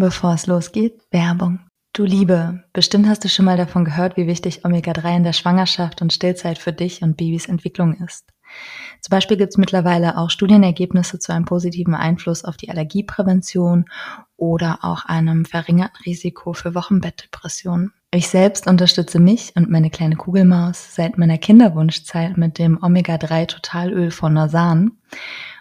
Bevor es losgeht, Werbung. Du Liebe, bestimmt hast du schon mal davon gehört, wie wichtig Omega-3 in der Schwangerschaft und Stillzeit für dich und Babys Entwicklung ist. Zum Beispiel gibt es mittlerweile auch Studienergebnisse zu einem positiven Einfluss auf die Allergieprävention oder auch einem verringerten Risiko für Wochenbettdepressionen. Ich selbst unterstütze mich und meine kleine Kugelmaus seit meiner Kinderwunschzeit mit dem Omega-3 Totalöl von Norsan.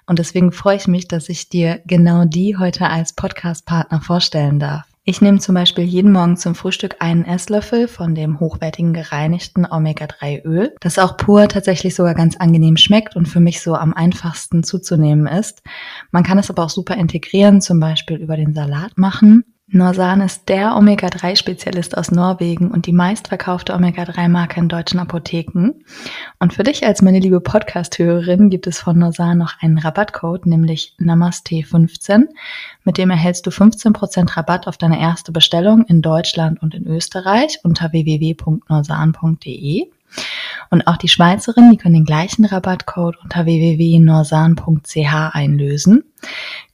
Und deswegen freue ich mich, dass ich dir genau die heute als Podcast-Partner vorstellen darf. Ich nehme zum Beispiel jeden Morgen zum Frühstück einen Esslöffel von dem hochwertigen gereinigten Omega-3-Öl, das auch pur tatsächlich sogar ganz angenehm schmeckt und für mich so am einfachsten zuzunehmen ist. Man kann es aber auch super integrieren, zum Beispiel über den Salat machen Norsan ist der Omega-3-Spezialist aus Norwegen und die meistverkaufte Omega-3-Marke in deutschen Apotheken. Und für dich als meine liebe Podcast-Hörerin gibt es von Norsan noch einen Rabattcode, nämlich Namaste15. Mit dem erhältst du 15% Rabatt auf deine erste Bestellung in Deutschland und in Österreich unter www.norsan.de. Und auch die Schweizerinnen, die können den gleichen Rabattcode unter www.norsan.ch einlösen.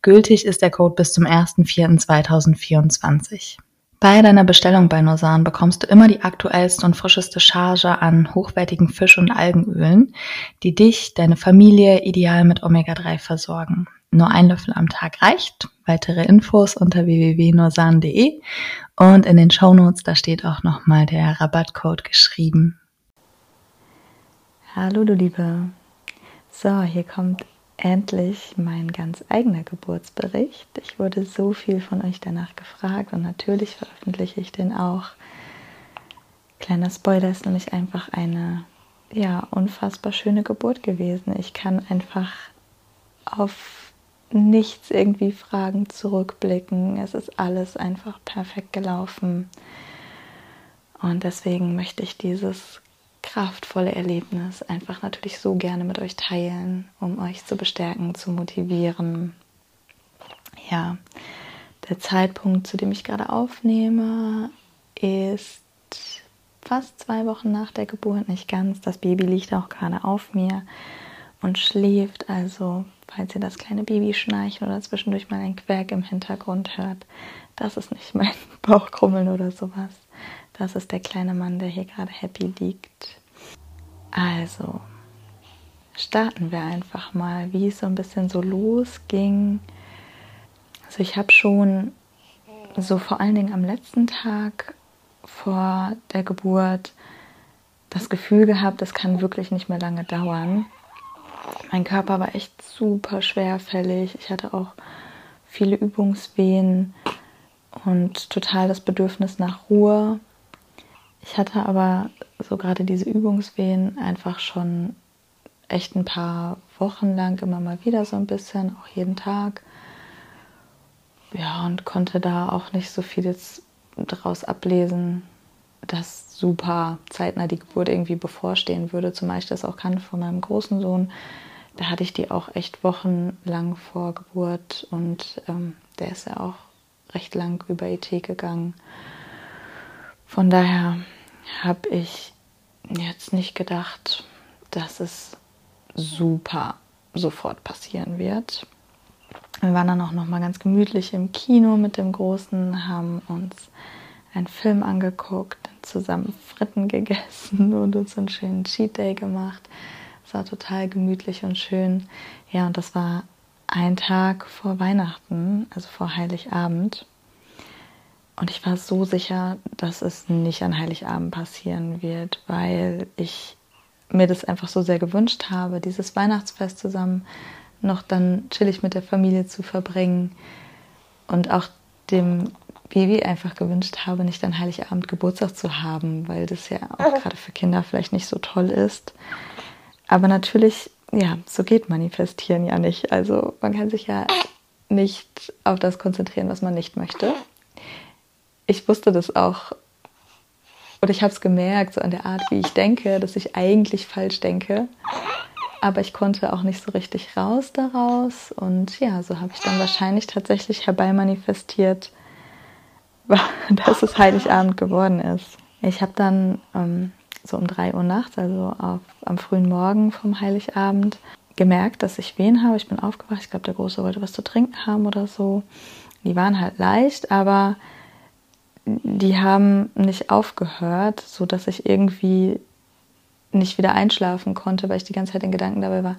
Gültig ist der Code bis zum 1.4.2024. Bei deiner Bestellung bei Norsan bekommst du immer die aktuellste und frischeste Charge an hochwertigen Fisch- und Algenölen, die dich, deine Familie ideal mit Omega-3 versorgen. Nur ein Löffel am Tag reicht. Weitere Infos unter www.norsan.de und in den Shownotes, da steht auch nochmal der Rabattcode geschrieben. Hallo du Liebe. So, hier kommt endlich mein ganz eigener Geburtsbericht. Ich wurde so viel von euch danach gefragt und natürlich veröffentliche ich den auch. Kleiner Spoiler ist nämlich einfach eine ja, unfassbar schöne Geburt gewesen. Ich kann einfach auf nichts irgendwie Fragen zurückblicken. Es ist alles einfach perfekt gelaufen. Und deswegen möchte ich dieses kraftvolle Erlebnis einfach natürlich so gerne mit euch teilen, um euch zu bestärken, zu motivieren. Ja, der Zeitpunkt, zu dem ich gerade aufnehme, ist fast zwei Wochen nach der Geburt, nicht ganz. Das Baby liegt auch gerade auf mir und schläft. Also, falls ihr das kleine Baby schnarchen oder zwischendurch mal ein Querk im Hintergrund hört, das ist nicht mein Bauchkrummeln oder sowas. Das ist der kleine Mann, der hier gerade happy liegt. Also, starten wir einfach mal, wie es so ein bisschen so losging. Also ich habe schon so vor allen Dingen am letzten Tag vor der Geburt das Gefühl gehabt, das kann wirklich nicht mehr lange dauern. Mein Körper war echt super schwerfällig. Ich hatte auch viele Übungswehen und total das Bedürfnis nach Ruhe. Ich hatte aber so gerade diese Übungswehen einfach schon echt ein paar Wochen lang immer mal wieder so ein bisschen, auch jeden Tag. Ja, und konnte da auch nicht so viel jetzt daraus ablesen, dass super zeitnah die Geburt irgendwie bevorstehen würde. Zum Beispiel das auch kann von meinem großen Sohn. Da hatte ich die auch echt wochenlang vor Geburt und ähm, der ist ja auch recht lang über IT gegangen. Von daher habe ich jetzt nicht gedacht, dass es super sofort passieren wird. Wir waren dann auch noch mal ganz gemütlich im Kino mit dem Großen, haben uns einen Film angeguckt, zusammen Fritten gegessen und uns einen schönen Cheat Day gemacht. Es war total gemütlich und schön. Ja, und das war ein Tag vor Weihnachten, also vor Heiligabend. Und ich war so sicher, dass es nicht an Heiligabend passieren wird, weil ich mir das einfach so sehr gewünscht habe, dieses Weihnachtsfest zusammen noch dann chillig mit der Familie zu verbringen und auch dem Baby einfach gewünscht habe, nicht an Heiligabend Geburtstag zu haben, weil das ja auch gerade für Kinder vielleicht nicht so toll ist. Aber natürlich, ja, so geht Manifestieren ja nicht. Also man kann sich ja nicht auf das konzentrieren, was man nicht möchte ich wusste das auch oder ich habe es gemerkt, so an der Art, wie ich denke, dass ich eigentlich falsch denke. Aber ich konnte auch nicht so richtig raus daraus. Und ja, so habe ich dann wahrscheinlich tatsächlich herbeimanifestiert, dass es Heiligabend geworden ist. Ich habe dann ähm, so um 3 Uhr nachts, also auf, am frühen Morgen vom Heiligabend, gemerkt, dass ich Wehen habe. Ich bin aufgewacht. Ich glaube, der Große wollte was zu trinken haben oder so. Die waren halt leicht, aber die haben nicht aufgehört, so dass ich irgendwie nicht wieder einschlafen konnte, weil ich die ganze Zeit in Gedanken dabei war,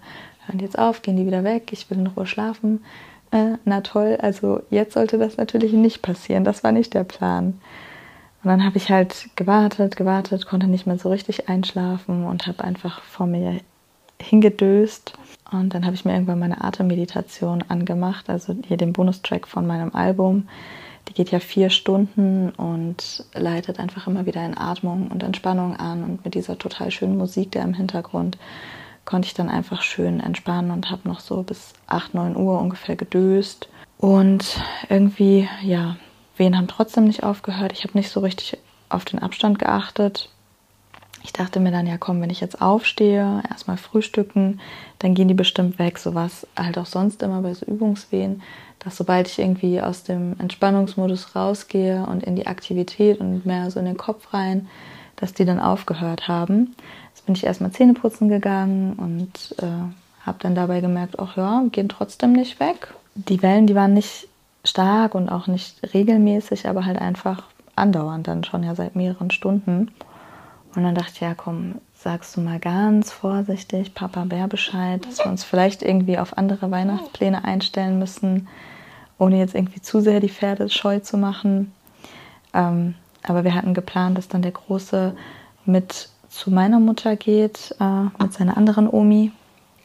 hören jetzt auf, gehen die wieder weg, ich will in Ruhe schlafen. Äh, na toll, also jetzt sollte das natürlich nicht passieren, das war nicht der Plan. Und dann habe ich halt gewartet, gewartet, konnte nicht mehr so richtig einschlafen und habe einfach vor mir hingedöst. Und dann habe ich mir irgendwann meine Atemmeditation angemacht, also hier den Bonustrack von meinem Album. Die geht ja vier Stunden und leitet einfach immer wieder in Atmung und Entspannung an. Und mit dieser total schönen Musik da im Hintergrund konnte ich dann einfach schön entspannen und habe noch so bis 8, 9 Uhr ungefähr gedöst. Und irgendwie, ja, Wehen haben trotzdem nicht aufgehört. Ich habe nicht so richtig auf den Abstand geachtet. Ich dachte mir dann, ja komm, wenn ich jetzt aufstehe, erstmal frühstücken, dann gehen die bestimmt weg. So war es halt auch sonst immer bei so Übungswehen, dass sobald ich irgendwie aus dem Entspannungsmodus rausgehe und in die Aktivität und mehr so in den Kopf rein, dass die dann aufgehört haben. Jetzt bin ich erstmal Zähne putzen gegangen und äh, habe dann dabei gemerkt, ach ja, gehen trotzdem nicht weg. Die Wellen, die waren nicht stark und auch nicht regelmäßig, aber halt einfach andauernd dann schon ja seit mehreren Stunden. Und dann dachte ich, ja komm, sagst du mal ganz vorsichtig Papa Bär Bescheid, dass wir uns vielleicht irgendwie auf andere Weihnachtspläne einstellen müssen, ohne jetzt irgendwie zu sehr die Pferde scheu zu machen. Ähm, aber wir hatten geplant, dass dann der Große mit zu meiner Mutter geht, äh, mit seiner anderen Omi.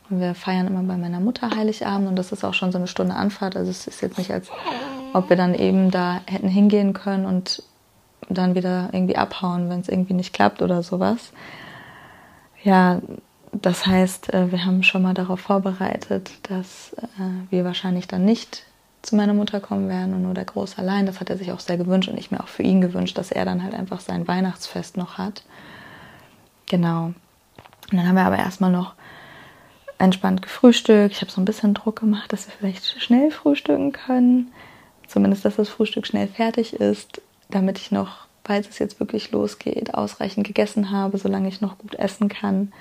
Und wir feiern immer bei meiner Mutter Heiligabend und das ist auch schon so eine Stunde Anfahrt. Also es ist jetzt nicht, als ob wir dann eben da hätten hingehen können und dann wieder irgendwie abhauen, wenn es irgendwie nicht klappt oder sowas. Ja, das heißt, äh, wir haben schon mal darauf vorbereitet, dass äh, wir wahrscheinlich dann nicht zu meiner Mutter kommen werden und nur der Groß allein. Das hat er sich auch sehr gewünscht und ich mir auch für ihn gewünscht, dass er dann halt einfach sein Weihnachtsfest noch hat. Genau. Und dann haben wir aber erstmal noch entspannt gefrühstückt. Ich habe so ein bisschen Druck gemacht, dass wir vielleicht schnell frühstücken können. Zumindest, dass das Frühstück schnell fertig ist damit ich noch, falls es jetzt wirklich losgeht, ausreichend gegessen habe, solange ich noch gut essen kann.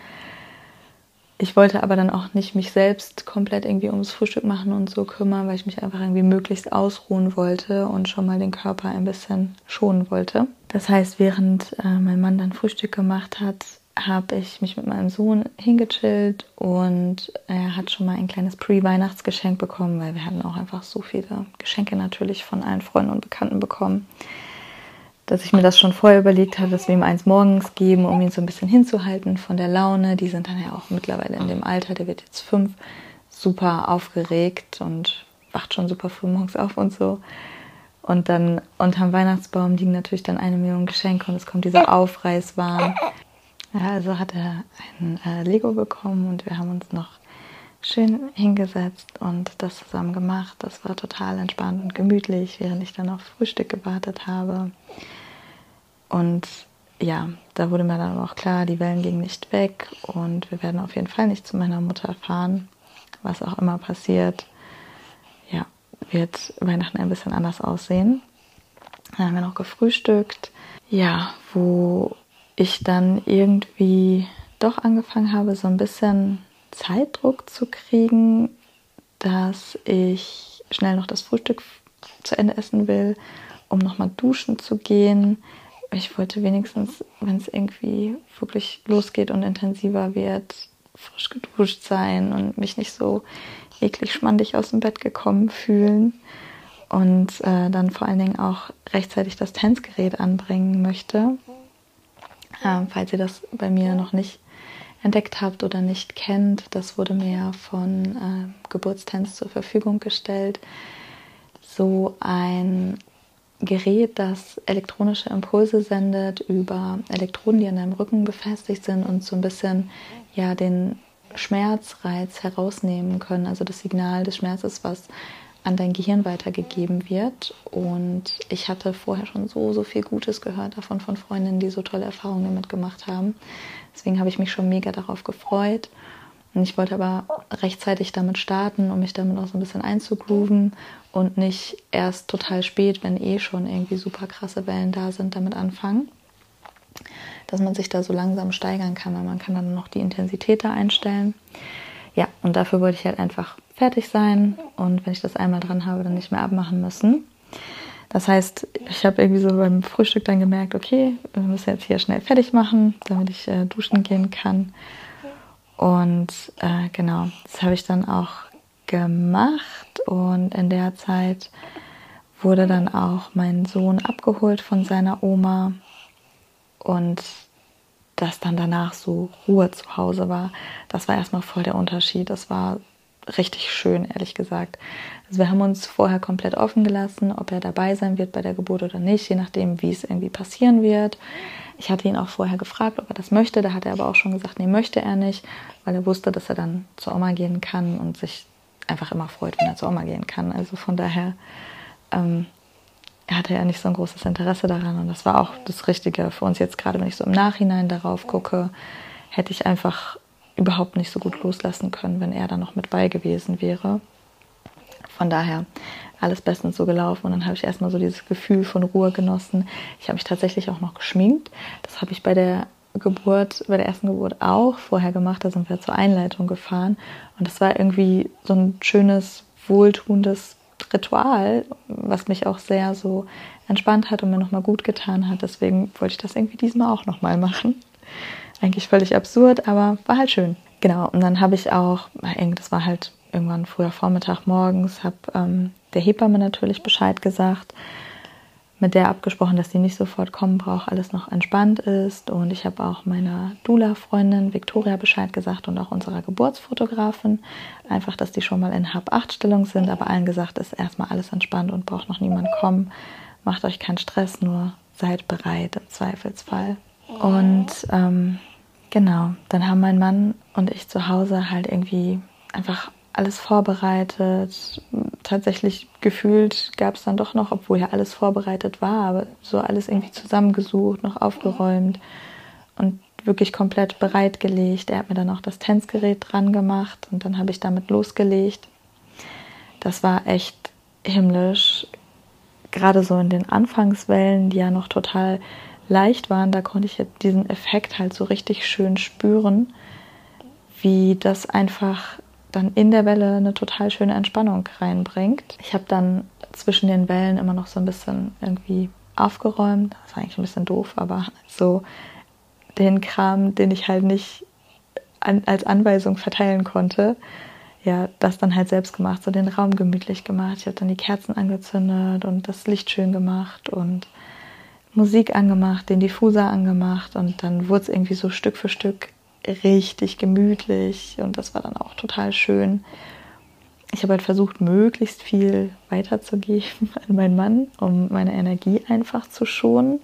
Ich wollte aber dann auch nicht mich selbst komplett irgendwie ums Frühstück machen und so kümmern, weil ich mich einfach irgendwie möglichst ausruhen wollte und schon mal den Körper ein bisschen schonen wollte. Das heißt, während äh, mein Mann dann Frühstück gemacht hat, habe ich mich mit meinem Sohn hingechillt und er hat schon mal ein kleines Pre-Weihnachtsgeschenk bekommen, weil wir hatten auch einfach so viele Geschenke natürlich von allen Freunden und Bekannten bekommen dass ich mir das schon vorher überlegt habe, dass wir ihm eins morgens geben, um ihn so ein bisschen hinzuhalten von der Laune. Die sind dann ja auch mittlerweile in dem Alter, der wird jetzt fünf, super aufgeregt und wacht schon super früh morgens auf und so. Und dann unterm Weihnachtsbaum liegen natürlich dann eine Million Geschenke und es kommt dieser Aufreißwahn. Ja, also hat er ein äh, Lego bekommen und wir haben uns noch schön hingesetzt und das zusammen gemacht. Das war total entspannt und gemütlich, während ich dann auf Frühstück gewartet habe. Und ja, da wurde mir dann auch klar, die Wellen gingen nicht weg und wir werden auf jeden Fall nicht zu meiner Mutter fahren. Was auch immer passiert, ja, wird Weihnachten ein bisschen anders aussehen. Dann haben wir noch gefrühstückt. Ja, wo ich dann irgendwie doch angefangen habe, so ein bisschen Zeitdruck zu kriegen, dass ich schnell noch das Frühstück zu Ende essen will, um nochmal duschen zu gehen. Ich wollte wenigstens, wenn es irgendwie wirklich losgeht und intensiver wird, frisch geduscht sein und mich nicht so eklig schmandig aus dem Bett gekommen fühlen. Und äh, dann vor allen Dingen auch rechtzeitig das Tanzgerät anbringen möchte. Ähm, falls ihr das bei mir noch nicht entdeckt habt oder nicht kennt. Das wurde mir von äh, Geburtstanz zur Verfügung gestellt. So ein Gerät, das elektronische Impulse sendet über Elektroden, die an deinem Rücken befestigt sind und so ein bisschen ja den Schmerzreiz herausnehmen können, also das Signal des Schmerzes, was an dein Gehirn weitergegeben wird. Und ich hatte vorher schon so, so viel Gutes gehört davon von Freundinnen, die so tolle Erfahrungen damit gemacht haben. Deswegen habe ich mich schon mega darauf gefreut. Und ich wollte aber rechtzeitig damit starten, um mich damit auch so ein bisschen einzugrooven und nicht erst total spät, wenn eh schon irgendwie super krasse Wellen da sind, damit anfangen. Dass man sich da so langsam steigern kann, weil man kann dann noch die Intensität da einstellen. Ja, und dafür wollte ich halt einfach fertig sein und wenn ich das einmal dran habe, dann nicht mehr abmachen müssen. Das heißt, ich habe irgendwie so beim Frühstück dann gemerkt, okay, wir müssen jetzt hier schnell fertig machen, damit ich äh, duschen gehen kann. Und äh, genau, das habe ich dann auch gemacht und in der Zeit wurde dann auch mein Sohn abgeholt von seiner Oma und dass dann danach so Ruhe zu Hause war, das war erstmal voll der Unterschied. Das war richtig schön, ehrlich gesagt. Also wir haben uns vorher komplett offen gelassen, ob er dabei sein wird bei der Geburt oder nicht, je nachdem, wie es irgendwie passieren wird. Ich hatte ihn auch vorher gefragt, ob er das möchte. Da hat er aber auch schon gesagt, nee, möchte er nicht, weil er wusste, dass er dann zur Oma gehen kann und sich einfach immer freut, wenn er zur Oma gehen kann. Also von daher ähm, hatte er nicht so ein großes Interesse daran. Und das war auch das Richtige für uns jetzt, gerade wenn ich so im Nachhinein darauf gucke, hätte ich einfach überhaupt nicht so gut loslassen können, wenn er da noch mit bei gewesen wäre. Von daher alles bestens so gelaufen und dann habe ich erstmal so dieses Gefühl von Ruhe genossen. Ich habe mich tatsächlich auch noch geschminkt. Das habe ich bei der Geburt, bei der ersten Geburt auch vorher gemacht. Da sind wir zur Einleitung gefahren und das war irgendwie so ein schönes, wohltuendes Ritual, was mich auch sehr so entspannt hat und mir nochmal gut getan hat. Deswegen wollte ich das irgendwie diesmal auch nochmal machen. Eigentlich völlig absurd, aber war halt schön. Genau, und dann habe ich auch, das war halt irgendwann früher Vormittag morgens, habe ähm, der Hebamme natürlich Bescheid gesagt, mit der abgesprochen, dass sie nicht sofort kommen braucht, alles noch entspannt ist. Und ich habe auch meiner Dula-Freundin Victoria Bescheid gesagt und auch unserer Geburtsfotografin. Einfach, dass die schon mal in Hab-8-Stellung sind, aber allen gesagt ist erstmal alles entspannt und braucht noch niemand kommen. Macht euch keinen Stress, nur seid bereit im Zweifelsfall. Und ähm, genau, dann haben mein Mann und ich zu Hause halt irgendwie einfach alles vorbereitet. Tatsächlich gefühlt gab es dann doch noch, obwohl ja alles vorbereitet war, aber so alles irgendwie zusammengesucht, noch aufgeräumt und wirklich komplett bereitgelegt. Er hat mir dann auch das Tänzgerät dran gemacht und dann habe ich damit losgelegt. Das war echt himmlisch. Gerade so in den Anfangswellen, die ja noch total leicht waren, da konnte ich diesen Effekt halt so richtig schön spüren, wie das einfach dann in der Welle eine total schöne Entspannung reinbringt. Ich habe dann zwischen den Wellen immer noch so ein bisschen irgendwie aufgeräumt. Das war eigentlich ein bisschen doof, aber so den Kram, den ich halt nicht an, als Anweisung verteilen konnte, ja, das dann halt selbst gemacht, so den Raum gemütlich gemacht. Ich habe dann die Kerzen angezündet und das Licht schön gemacht und Musik angemacht, den Diffuser angemacht und dann wurde es irgendwie so Stück für Stück richtig gemütlich und das war dann auch total schön. Ich habe halt versucht, möglichst viel weiterzugeben an meinen Mann, um meine Energie einfach zu schonen.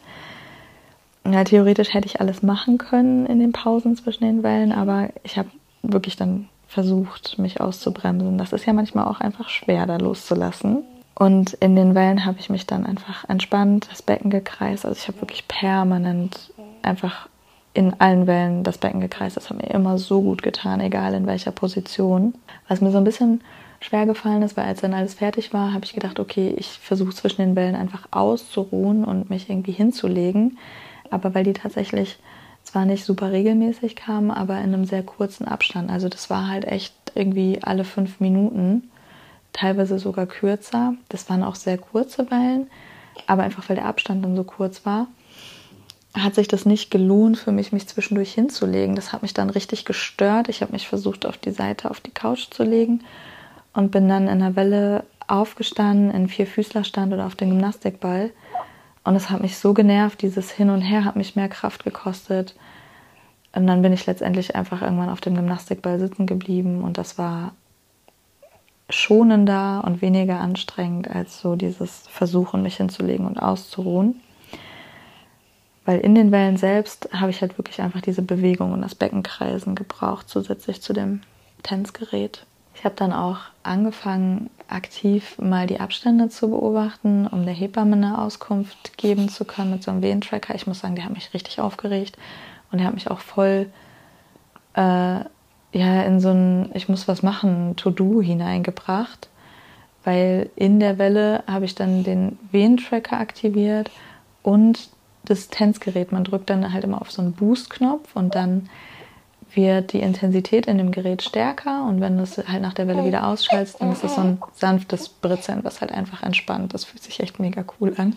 Ja, theoretisch hätte ich alles machen können in den Pausen zwischen den Wellen, aber ich habe wirklich dann versucht, mich auszubremsen. Das ist ja manchmal auch einfach schwer, da loszulassen. Und in den Wellen habe ich mich dann einfach entspannt, das Becken gekreist. Also ich habe wirklich permanent einfach in allen Wellen das Becken gekreist. Das hat mir immer so gut getan, egal in welcher Position. Was mir so ein bisschen schwer gefallen ist, weil als dann alles fertig war, habe ich gedacht, okay, ich versuche zwischen den Wellen einfach auszuruhen und mich irgendwie hinzulegen. Aber weil die tatsächlich zwar nicht super regelmäßig kamen, aber in einem sehr kurzen Abstand. Also das war halt echt irgendwie alle fünf Minuten, teilweise sogar kürzer. Das waren auch sehr kurze Wellen, aber einfach weil der Abstand dann so kurz war hat sich das nicht gelohnt für mich, mich zwischendurch hinzulegen. Das hat mich dann richtig gestört. Ich habe mich versucht, auf die Seite, auf die Couch zu legen und bin dann in der Welle aufgestanden, in Vierfüßlerstand oder auf den Gymnastikball. Und es hat mich so genervt, dieses Hin und Her hat mich mehr Kraft gekostet. Und dann bin ich letztendlich einfach irgendwann auf dem Gymnastikball sitzen geblieben und das war schonender und weniger anstrengend als so dieses Versuchen, mich hinzulegen und auszuruhen. Weil in den Wellen selbst habe ich halt wirklich einfach diese Bewegung und das Beckenkreisen gebraucht, zusätzlich zu dem Tänzgerät. Ich habe dann auch angefangen, aktiv mal die Abstände zu beobachten, um der Hebamme eine Auskunft geben zu können mit so einem Wehentracker. Ich muss sagen, der hat mich richtig aufgeregt und der hat mich auch voll äh, ja, in so ein Ich muss was machen, To-Do hineingebracht. Weil in der Welle habe ich dann den Wehentracker aktiviert und das Tänzgerät. Man drückt dann halt immer auf so einen Boost-Knopf und dann wird die Intensität in dem Gerät stärker und wenn du es halt nach der Welle wieder ausschaltest, dann ist es so ein sanftes Britzeln, was halt einfach entspannt. Das fühlt sich echt mega cool an.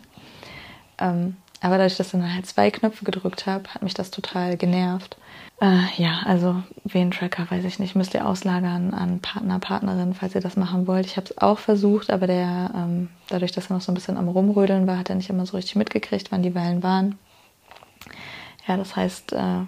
Ähm, aber dadurch, dass ich dann halt zwei Knöpfe gedrückt habe, hat mich das total genervt. Äh, ja, also Wehentracker, weiß ich nicht, müsst ihr auslagern an Partner, Partnerin, falls ihr das machen wollt. Ich habe es auch versucht, aber der, ähm, dadurch, dass er noch so ein bisschen am Rumrödeln war, hat er nicht immer so richtig mitgekriegt, wann die Wellen waren. Ja, das heißt, äh,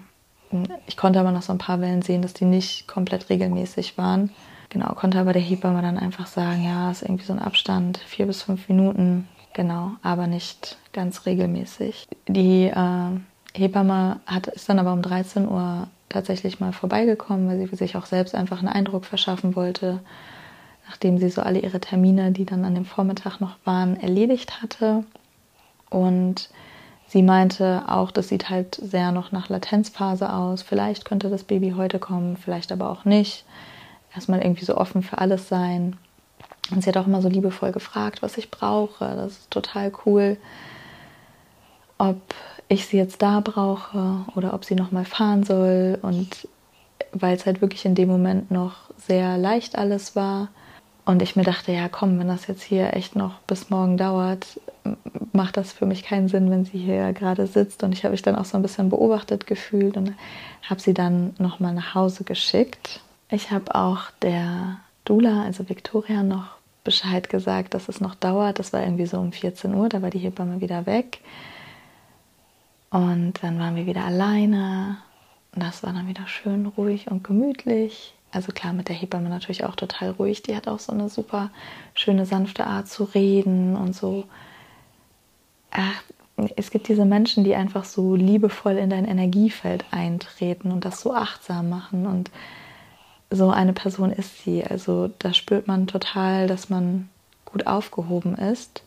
ich konnte aber noch so ein paar Wellen sehen, dass die nicht komplett regelmäßig waren. Genau, konnte aber der Hebamme dann einfach sagen, ja, ist irgendwie so ein Abstand, vier bis fünf Minuten, genau, aber nicht ganz regelmäßig. Die äh, Hebamme hat, ist dann aber um 13 Uhr tatsächlich mal vorbeigekommen, weil sie sich auch selbst einfach einen Eindruck verschaffen wollte, nachdem sie so alle ihre Termine, die dann an dem Vormittag noch waren, erledigt hatte. Und sie meinte auch, das sieht halt sehr noch nach Latenzphase aus. Vielleicht könnte das Baby heute kommen, vielleicht aber auch nicht. Erstmal irgendwie so offen für alles sein. Und sie hat auch immer so liebevoll gefragt, was ich brauche. Das ist total cool. Ob ich sie jetzt da brauche oder ob sie noch mal fahren soll und weil es halt wirklich in dem Moment noch sehr leicht alles war und ich mir dachte, ja komm, wenn das jetzt hier echt noch bis morgen dauert, macht das für mich keinen Sinn, wenn sie hier gerade sitzt und ich habe mich dann auch so ein bisschen beobachtet gefühlt und habe sie dann noch mal nach Hause geschickt. Ich habe auch der Dula, also Victoria, noch Bescheid gesagt, dass es noch dauert. Das war irgendwie so um 14 Uhr, da war die Hebamme wieder weg. Und dann waren wir wieder alleine. Das war dann wieder schön ruhig und gemütlich. Also klar, mit der Hebamme natürlich auch total ruhig. Die hat auch so eine super schöne, sanfte Art zu reden und so. Ach, es gibt diese Menschen, die einfach so liebevoll in dein Energiefeld eintreten und das so achtsam machen. Und so eine Person ist sie. Also da spürt man total, dass man gut aufgehoben ist.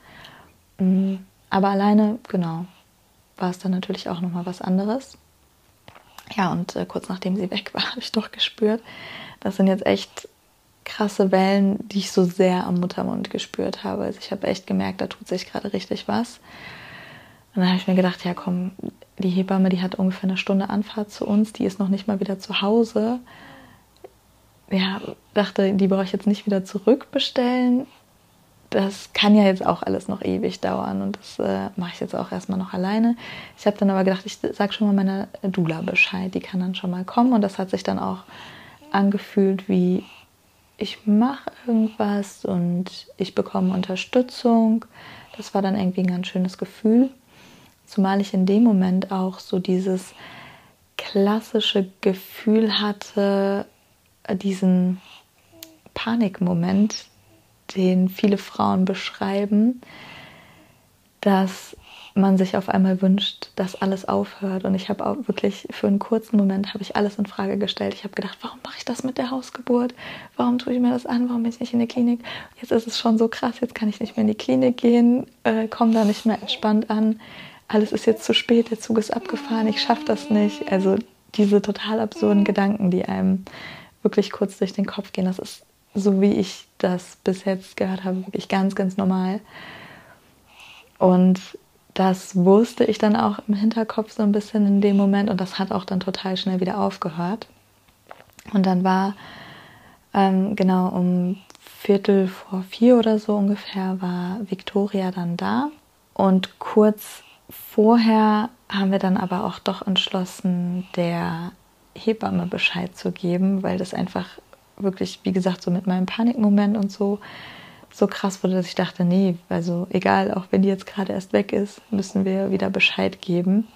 Mm, aber alleine, genau, war es dann natürlich auch nochmal was anderes. Ja, und äh, kurz nachdem sie weg war, habe ich doch gespürt, das sind jetzt echt krasse Wellen, die ich so sehr am Muttermund gespürt habe. Also ich habe echt gemerkt, da tut sich gerade richtig was. Und dann habe ich mir gedacht, ja komm, die Hebamme, die hat ungefähr eine Stunde Anfahrt zu uns, die ist noch nicht mal wieder zu Hause. Ja, dachte, die brauche ich jetzt nicht wieder zurückbestellen das kann ja jetzt auch alles noch ewig dauern und das äh, mache ich jetzt auch erstmal noch alleine. Ich habe dann aber gedacht, ich sage schon mal meiner Dula Bescheid, die kann dann schon mal kommen und das hat sich dann auch angefühlt wie ich mache irgendwas und ich bekomme Unterstützung. Das war dann irgendwie ein ganz schönes Gefühl, zumal ich in dem Moment auch so dieses klassische Gefühl hatte, diesen Panikmoment, den viele Frauen beschreiben, dass man sich auf einmal wünscht, dass alles aufhört. Und ich habe auch wirklich für einen kurzen Moment habe ich alles in Frage gestellt. Ich habe gedacht, warum mache ich das mit der Hausgeburt? Warum tue ich mir das an? Warum bin ich nicht in die Klinik? Jetzt ist es schon so krass. Jetzt kann ich nicht mehr in die Klinik gehen, äh, komme da nicht mehr entspannt an. Alles ist jetzt zu spät. Der Zug ist abgefahren. Ich schaffe das nicht. Also diese total absurden Gedanken, die einem wirklich kurz durch den Kopf gehen. Das ist so wie ich das bis jetzt gehört habe, wirklich ganz, ganz normal. Und das wusste ich dann auch im Hinterkopf so ein bisschen in dem Moment und das hat auch dann total schnell wieder aufgehört. Und dann war ähm, genau um Viertel vor vier oder so ungefähr war Victoria dann da und kurz vorher haben wir dann aber auch doch entschlossen, der Hebamme Bescheid zu geben, weil das einfach wirklich, wie gesagt, so mit meinem Panikmoment und so, so krass wurde, dass ich dachte, nee, also egal, auch wenn die jetzt gerade erst weg ist, müssen wir wieder Bescheid geben.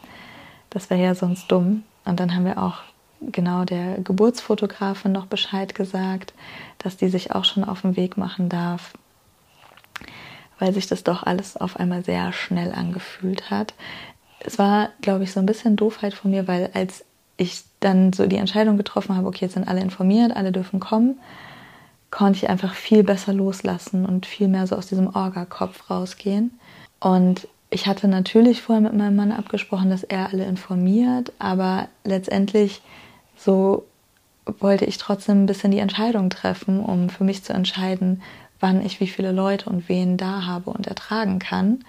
Das wäre ja sonst dumm. Und dann haben wir auch genau der Geburtsfotografin noch Bescheid gesagt, dass die sich auch schon auf den Weg machen darf, weil sich das doch alles auf einmal sehr schnell angefühlt hat. Es war, glaube ich, so ein bisschen Doofheit von mir, weil als ich dann so die Entscheidung getroffen habe, okay, jetzt sind alle informiert, alle dürfen kommen, konnte ich einfach viel besser loslassen und viel mehr so aus diesem Orga-Kopf rausgehen. Und ich hatte natürlich vorher mit meinem Mann abgesprochen, dass er alle informiert, aber letztendlich so wollte ich trotzdem ein bisschen die Entscheidung treffen, um für mich zu entscheiden, wann ich wie viele Leute und wen da habe und ertragen kann.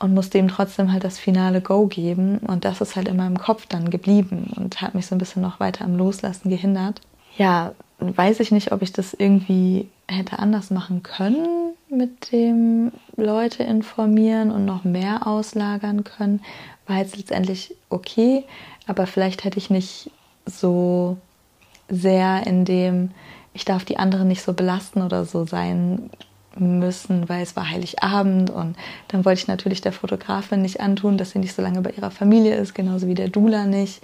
Und musste ihm trotzdem halt das finale Go geben. Und das ist halt in meinem Kopf dann geblieben und hat mich so ein bisschen noch weiter am Loslassen gehindert. Ja, weiß ich nicht, ob ich das irgendwie hätte anders machen können mit dem Leute informieren und noch mehr auslagern können. War jetzt letztendlich okay, aber vielleicht hätte ich nicht so sehr in dem, ich darf die anderen nicht so belasten oder so sein müssen, weil es war Heiligabend und dann wollte ich natürlich der Fotografin nicht antun, dass sie nicht so lange bei ihrer Familie ist, genauso wie der Dula nicht.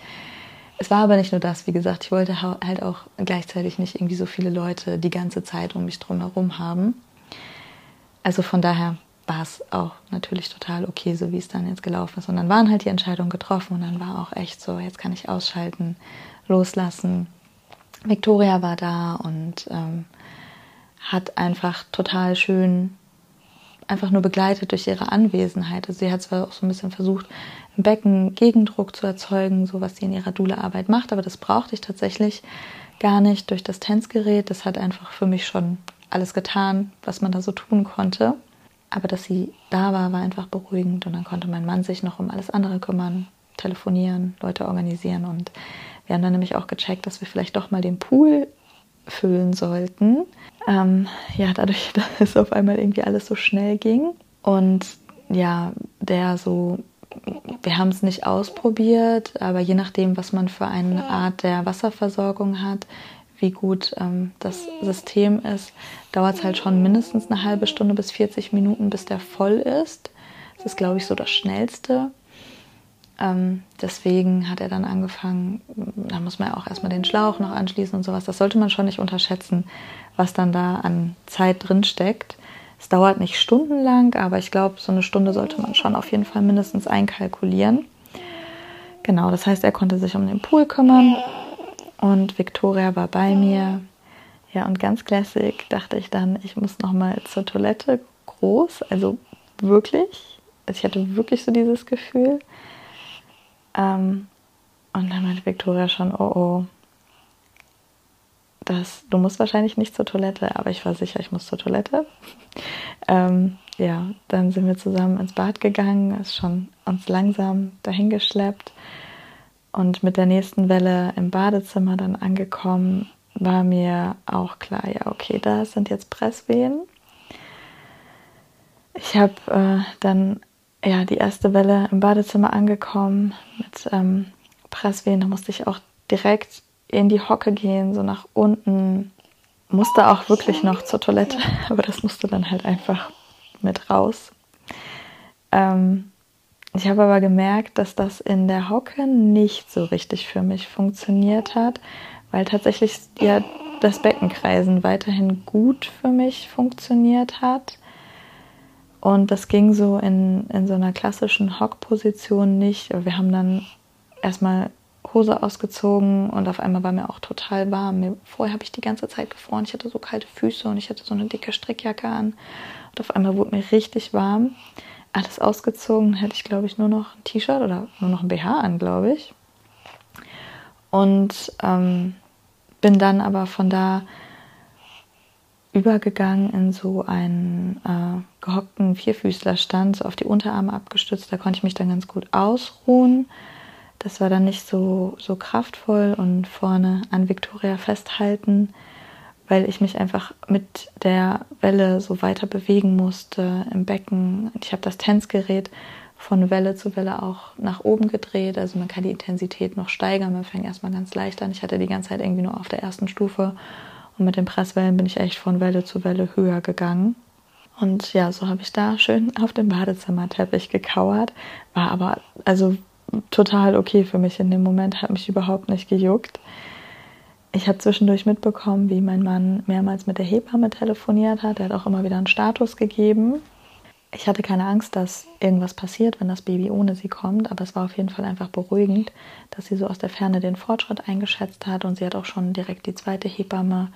Es war aber nicht nur das, wie gesagt, ich wollte halt auch gleichzeitig nicht irgendwie so viele Leute die ganze Zeit um mich drum herum haben. Also von daher war es auch natürlich total okay, so wie es dann jetzt gelaufen ist. Und dann waren halt die Entscheidungen getroffen und dann war auch echt so, jetzt kann ich ausschalten, loslassen. Victoria war da und ähm, hat einfach total schön einfach nur begleitet durch ihre Anwesenheit. Also sie hat zwar auch so ein bisschen versucht, im Becken Gegendruck zu erzeugen, so was sie in ihrer Dule-Arbeit macht, aber das brauchte ich tatsächlich gar nicht durch das Tänzgerät. Das hat einfach für mich schon alles getan, was man da so tun konnte. Aber dass sie da war, war einfach beruhigend und dann konnte mein Mann sich noch um alles andere kümmern, telefonieren, Leute organisieren und wir haben dann nämlich auch gecheckt, dass wir vielleicht doch mal den Pool füllen sollten. Ähm, ja, dadurch, dass es auf einmal irgendwie alles so schnell ging. Und ja, der so, wir haben es nicht ausprobiert, aber je nachdem, was man für eine Art der Wasserversorgung hat, wie gut ähm, das System ist, dauert es halt schon mindestens eine halbe Stunde bis 40 Minuten, bis der voll ist. Das ist, glaube ich, so das Schnellste. Ähm, deswegen hat er dann angefangen, da muss man ja auch erstmal den Schlauch noch anschließen und sowas. Das sollte man schon nicht unterschätzen, was dann da an Zeit drin steckt. Es dauert nicht stundenlang, aber ich glaube, so eine Stunde sollte man schon auf jeden Fall mindestens einkalkulieren. Genau, das heißt, er konnte sich um den Pool kümmern und Victoria war bei mir. Ja, und ganz classic dachte ich dann, ich muss noch mal zur Toilette groß, also wirklich. Also ich hatte wirklich so dieses Gefühl. Ähm, und dann meinte Victoria schon, oh oh, das, du musst wahrscheinlich nicht zur Toilette, aber ich war sicher, ich muss zur Toilette. ähm, ja, dann sind wir zusammen ins Bad gegangen, ist schon uns langsam dahin geschleppt. Und mit der nächsten Welle im Badezimmer dann angekommen, war mir auch klar, ja, okay, da sind jetzt Presswehen. Ich habe äh, dann ja, die erste Welle im Badezimmer angekommen mit ähm, Presswehen. Da musste ich auch direkt in die Hocke gehen, so nach unten. Musste auch wirklich noch zur Toilette, aber das musste dann halt einfach mit raus. Ähm, ich habe aber gemerkt, dass das in der Hocke nicht so richtig für mich funktioniert hat, weil tatsächlich ja das Beckenkreisen weiterhin gut für mich funktioniert hat. Und das ging so in, in so einer klassischen Hockposition nicht. Wir haben dann erstmal Hose ausgezogen und auf einmal war mir auch total warm. Vorher habe ich die ganze Zeit gefroren. Ich hatte so kalte Füße und ich hatte so eine dicke Strickjacke an. Und auf einmal wurde mir richtig warm. Alles ausgezogen, hätte ich glaube ich nur noch ein T-Shirt oder nur noch ein BH an, glaube ich. Und ähm, bin dann aber von da übergegangen in so einen äh, gehockten Vierfüßlerstand, so auf die Unterarme abgestützt. Da konnte ich mich dann ganz gut ausruhen. Das war dann nicht so, so kraftvoll und vorne an Victoria festhalten, weil ich mich einfach mit der Welle so weiter bewegen musste im Becken. Ich habe das Tänzgerät von Welle zu Welle auch nach oben gedreht. Also man kann die Intensität noch steigern. Man fängt erstmal ganz leicht an. Ich hatte die ganze Zeit irgendwie nur auf der ersten Stufe und mit den Presswellen bin ich echt von Welle zu Welle höher gegangen. Und ja, so habe ich da schön auf dem Badezimmerteppich gekauert. War aber also total okay für mich in dem Moment, hat mich überhaupt nicht gejuckt. Ich habe zwischendurch mitbekommen, wie mein Mann mehrmals mit der Hebamme telefoniert hat. Er hat auch immer wieder einen Status gegeben ich hatte keine Angst, dass irgendwas passiert, wenn das Baby ohne sie kommt, aber es war auf jeden Fall einfach beruhigend, dass sie so aus der Ferne den Fortschritt eingeschätzt hat und sie hat auch schon direkt die zweite Hebamme,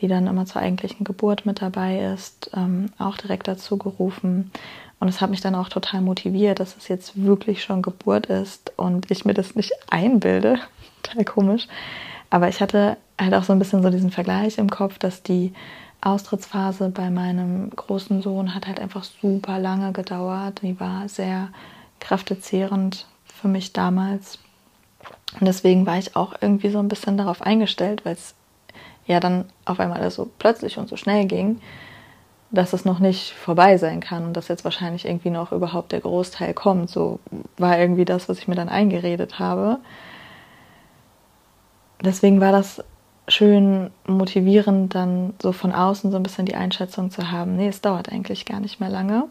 die dann immer zur eigentlichen Geburt mit dabei ist, ähm, auch direkt dazu gerufen. Und es hat mich dann auch total motiviert, dass es jetzt wirklich schon Geburt ist und ich mir das nicht einbilde. total komisch. Aber ich hatte halt auch so ein bisschen so diesen Vergleich im Kopf, dass die Austrittsphase bei meinem großen Sohn hat halt einfach super lange gedauert. Die war sehr kräftezehrend für mich damals. Und deswegen war ich auch irgendwie so ein bisschen darauf eingestellt, weil es ja dann auf einmal alles so plötzlich und so schnell ging, dass es noch nicht vorbei sein kann und dass jetzt wahrscheinlich irgendwie noch überhaupt der Großteil kommt. So war irgendwie das, was ich mir dann eingeredet habe. Deswegen war das schön motivierend, dann so von außen so ein bisschen die Einschätzung zu haben, nee, es dauert eigentlich gar nicht mehr lange.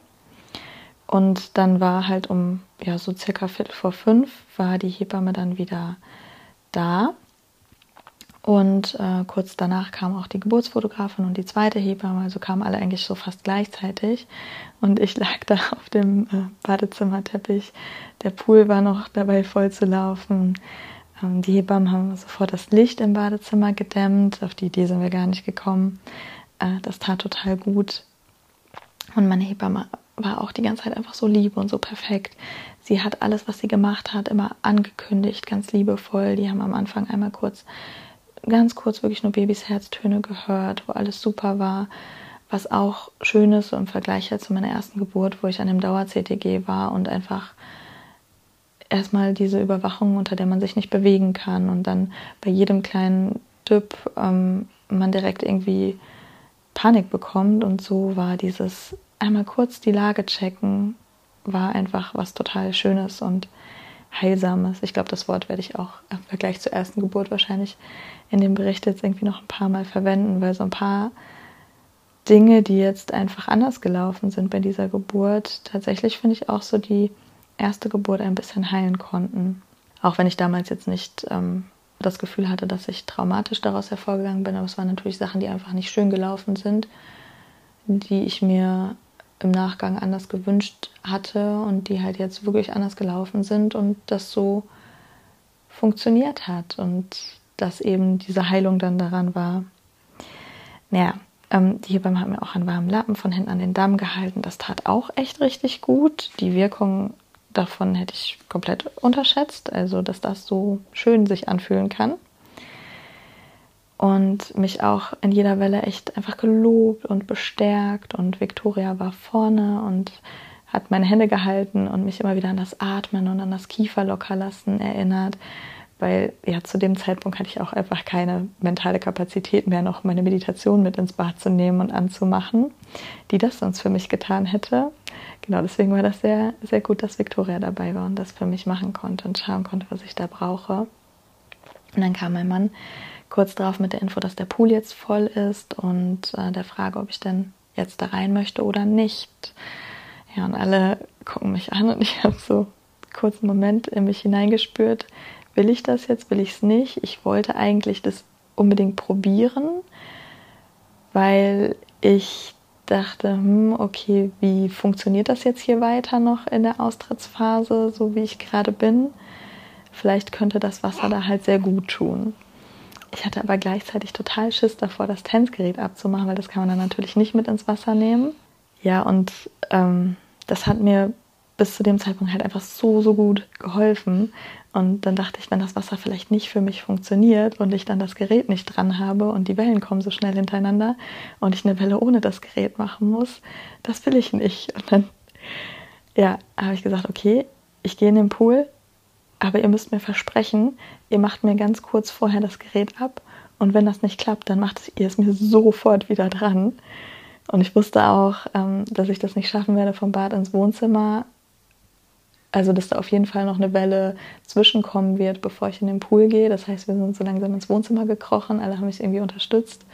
Und dann war halt um ja so circa Viertel vor fünf war die Hebamme dann wieder da. Und äh, kurz danach kam auch die Geburtsfotografin und die zweite Hebamme, also kamen alle eigentlich so fast gleichzeitig. Und ich lag da auf dem äh, Badezimmerteppich. Der Pool war noch dabei voll zu laufen. Ähm, die Hebammen haben sofort das Licht im Badezimmer gedämmt. Auf die Idee sind wir gar nicht gekommen. Äh, das tat total gut. Und meine Hebamme war auch die ganze Zeit einfach so lieb und so perfekt. Sie hat alles, was sie gemacht hat, immer angekündigt, ganz liebevoll. Die haben am Anfang einmal kurz, ganz kurz wirklich nur Babys Herztöne gehört, wo alles super war. Was auch schön ist im Vergleich zu meiner ersten Geburt, wo ich an dem Dauer-CTG war und einfach erstmal diese Überwachung, unter der man sich nicht bewegen kann und dann bei jedem kleinen Dip ähm, man direkt irgendwie Panik bekommt und so war dieses einmal kurz die Lage checken, war einfach was total Schönes und Heilsames. Ich glaube, das Wort werde ich auch im Vergleich zur ersten Geburt wahrscheinlich in dem Bericht jetzt irgendwie noch ein paar Mal verwenden, weil so ein paar Dinge, die jetzt einfach anders gelaufen sind bei dieser Geburt, tatsächlich finde ich auch so die erste Geburt ein bisschen heilen konnten. Auch wenn ich damals jetzt nicht ähm, das Gefühl hatte, dass ich traumatisch daraus hervorgegangen bin, aber es waren natürlich Sachen, die einfach nicht schön gelaufen sind, die ich mir im Nachgang anders gewünscht hatte und die halt jetzt wirklich anders gelaufen sind und das so funktioniert hat und dass eben diese Heilung dann daran war. Naja, ähm, die Hebamme hat mir auch einen warmen Lappen von hinten an den Damm gehalten. Das tat auch echt richtig gut. Die Wirkung davon hätte ich komplett unterschätzt, also dass das so schön sich anfühlen kann. Und mich auch in jeder Welle echt einfach gelobt und bestärkt. Und Victoria war vorne und hat meine Hände gehalten und mich immer wieder an das Atmen und an das Kiefer locker lassen erinnert. Weil ja zu dem Zeitpunkt hatte ich auch einfach keine mentale Kapazität mehr, noch meine Meditation mit ins Bad zu nehmen und anzumachen, die das sonst für mich getan hätte genau, deswegen war das sehr, sehr gut, dass Victoria dabei war und das für mich machen konnte und schauen konnte, was ich da brauche. Und dann kam mein Mann kurz darauf mit der Info, dass der Pool jetzt voll ist und äh, der Frage, ob ich denn jetzt da rein möchte oder nicht. Ja, und alle gucken mich an und ich habe so einen Moment in mich hineingespürt. Will ich das jetzt? Will ich es nicht? Ich wollte eigentlich das unbedingt probieren, weil ich dachte, hm, okay, wie funktioniert das jetzt hier weiter noch in der Austrittsphase, so wie ich gerade bin? Vielleicht könnte das Wasser da halt sehr gut tun. Ich hatte aber gleichzeitig total Schiss davor, das Tanzgerät abzumachen, weil das kann man dann natürlich nicht mit ins Wasser nehmen. Ja, und ähm, das hat mir bis zu dem Zeitpunkt halt einfach so, so gut geholfen. Und dann dachte ich, wenn das Wasser vielleicht nicht für mich funktioniert und ich dann das Gerät nicht dran habe und die Wellen kommen so schnell hintereinander und ich eine Welle ohne das Gerät machen muss, das will ich nicht. Und dann, ja, habe ich gesagt, okay, ich gehe in den Pool, aber ihr müsst mir versprechen, ihr macht mir ganz kurz vorher das Gerät ab und wenn das nicht klappt, dann macht ihr es mir sofort wieder dran. Und ich wusste auch, ähm, dass ich das nicht schaffen werde, vom Bad ins Wohnzimmer also, dass da auf jeden Fall noch eine Welle zwischenkommen wird, bevor ich in den Pool gehe. Das heißt, wir sind so langsam ins Wohnzimmer gekrochen, alle haben mich irgendwie unterstützt.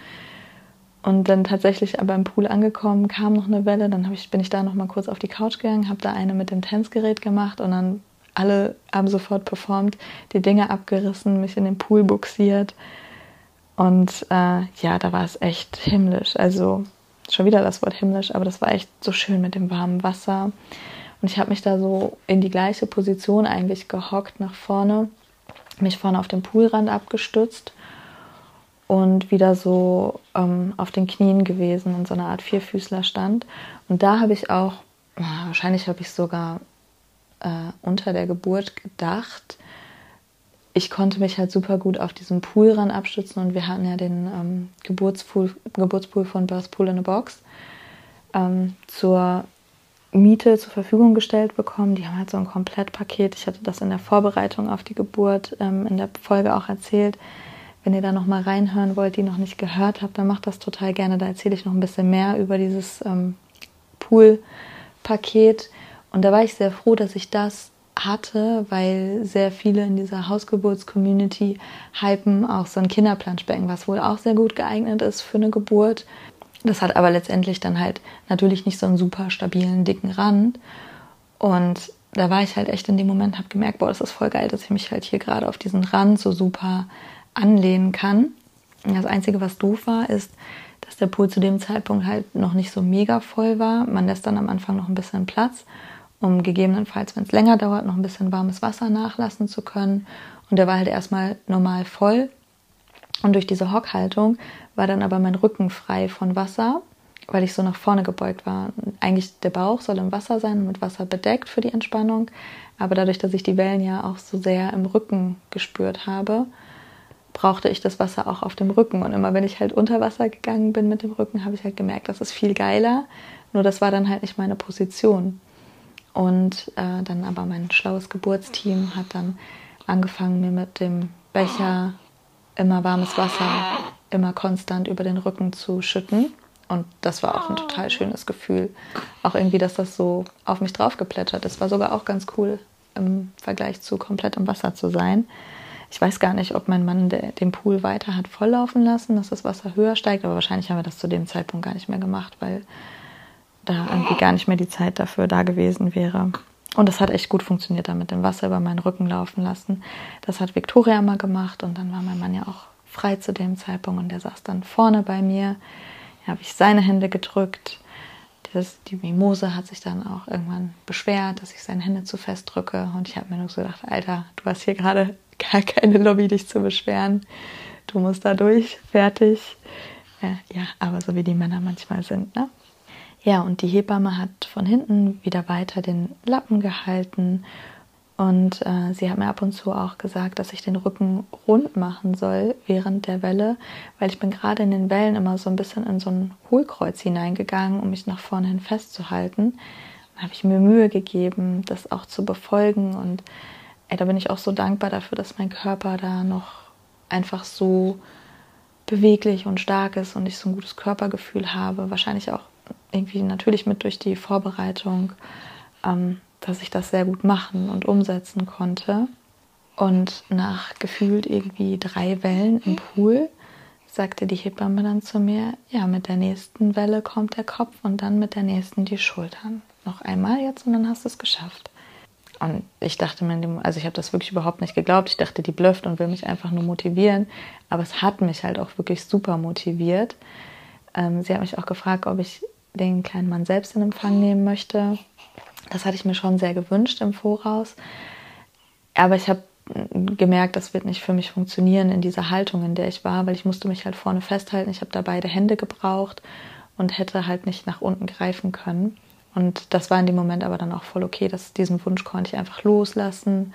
Und dann tatsächlich aber im Pool angekommen, kam noch eine Welle. Dann ich, bin ich da noch mal kurz auf die Couch gegangen, habe da eine mit dem Tanzgerät gemacht und dann alle haben sofort performt, die Dinge abgerissen, mich in den Pool buxiert. Und äh, ja, da war es echt himmlisch. Also schon wieder das Wort himmlisch, aber das war echt so schön mit dem warmen Wasser. Und ich habe mich da so in die gleiche Position eigentlich gehockt nach vorne, mich vorne auf den Poolrand abgestützt und wieder so ähm, auf den Knien gewesen in so einer Art Vierfüßlerstand. Und da habe ich auch, wahrscheinlich habe ich sogar äh, unter der Geburt gedacht, ich konnte mich halt super gut auf diesem Poolrand abstützen und wir hatten ja den ähm, Geburtspool, Geburtspool von Birth Pool in a Box ähm, zur Miete zur Verfügung gestellt bekommen. Die haben halt so ein Komplettpaket. Ich hatte das in der Vorbereitung auf die Geburt ähm, in der Folge auch erzählt. Wenn ihr da noch mal reinhören wollt, die noch nicht gehört habt, dann macht das total gerne. Da erzähle ich noch ein bisschen mehr über dieses ähm, Pool-Paket. Und da war ich sehr froh, dass ich das hatte, weil sehr viele in dieser Hausgeburts-Community hypen auch so ein Kinderplanschbecken, was wohl auch sehr gut geeignet ist für eine Geburt. Das hat aber letztendlich dann halt natürlich nicht so einen super stabilen, dicken Rand. Und da war ich halt echt in dem Moment, habe gemerkt, boah, das ist voll geil, dass ich mich halt hier gerade auf diesen Rand so super anlehnen kann. Das Einzige, was doof war, ist, dass der Pool zu dem Zeitpunkt halt noch nicht so mega voll war. Man lässt dann am Anfang noch ein bisschen Platz, um gegebenenfalls, wenn es länger dauert, noch ein bisschen warmes Wasser nachlassen zu können. Und der war halt erstmal normal voll. Und durch diese Hockhaltung war dann aber mein Rücken frei von Wasser, weil ich so nach vorne gebeugt war. Eigentlich der Bauch soll im Wasser sein, mit Wasser bedeckt für die Entspannung. Aber dadurch, dass ich die Wellen ja auch so sehr im Rücken gespürt habe, brauchte ich das Wasser auch auf dem Rücken. Und immer wenn ich halt unter Wasser gegangen bin mit dem Rücken, habe ich halt gemerkt, das ist viel geiler. Nur das war dann halt nicht meine Position. Und äh, dann aber mein schlaues Geburtsteam hat dann angefangen, mir mit dem Becher immer warmes Wasser, immer konstant über den Rücken zu schütten. Und das war auch ein total schönes Gefühl. Auch irgendwie, dass das so auf mich draufgeplättert ist. War sogar auch ganz cool im Vergleich zu komplett im Wasser zu sein. Ich weiß gar nicht, ob mein Mann den Pool weiter hat volllaufen lassen, dass das Wasser höher steigt, aber wahrscheinlich haben wir das zu dem Zeitpunkt gar nicht mehr gemacht, weil da irgendwie gar nicht mehr die Zeit dafür da gewesen wäre. Und das hat echt gut funktioniert, da mit dem Wasser über meinen Rücken laufen lassen. Das hat Victoria mal gemacht und dann war mein Mann ja auch frei zu dem Zeitpunkt und der saß dann vorne bei mir. Da habe ich seine Hände gedrückt. Das, die Mimose hat sich dann auch irgendwann beschwert, dass ich seine Hände zu fest drücke. Und ich habe mir nur so gedacht, Alter, du hast hier gerade gar keine Lobby, dich zu beschweren. Du musst da durch, fertig. Äh, ja, aber so wie die Männer manchmal sind, ne? Ja, und die Hebamme hat von hinten wieder weiter den Lappen gehalten und äh, sie hat mir ab und zu auch gesagt, dass ich den Rücken rund machen soll während der Welle, weil ich bin gerade in den Wellen immer so ein bisschen in so ein Hohlkreuz hineingegangen, um mich nach vorne hin festzuhalten. Da habe ich mir Mühe gegeben, das auch zu befolgen und ey, da bin ich auch so dankbar dafür, dass mein Körper da noch einfach so beweglich und stark ist und ich so ein gutes Körpergefühl habe. Wahrscheinlich auch irgendwie natürlich mit durch die Vorbereitung, ähm, dass ich das sehr gut machen und umsetzen konnte. Und nach gefühlt irgendwie drei Wellen im Pool sagte die Hebamme dann zu mir, ja, mit der nächsten Welle kommt der Kopf und dann mit der nächsten die Schultern. Noch einmal jetzt und dann hast du es geschafft. Und ich dachte mir, also ich habe das wirklich überhaupt nicht geglaubt. Ich dachte, die blufft und will mich einfach nur motivieren. Aber es hat mich halt auch wirklich super motiviert. Ähm, sie hat mich auch gefragt, ob ich den kleinen Mann selbst in Empfang nehmen möchte. Das hatte ich mir schon sehr gewünscht im Voraus. Aber ich habe gemerkt, das wird nicht für mich funktionieren in dieser Haltung, in der ich war, weil ich musste mich halt vorne festhalten. Ich habe da beide Hände gebraucht und hätte halt nicht nach unten greifen können. Und das war in dem Moment aber dann auch voll okay. Dass diesen Wunsch konnte ich einfach loslassen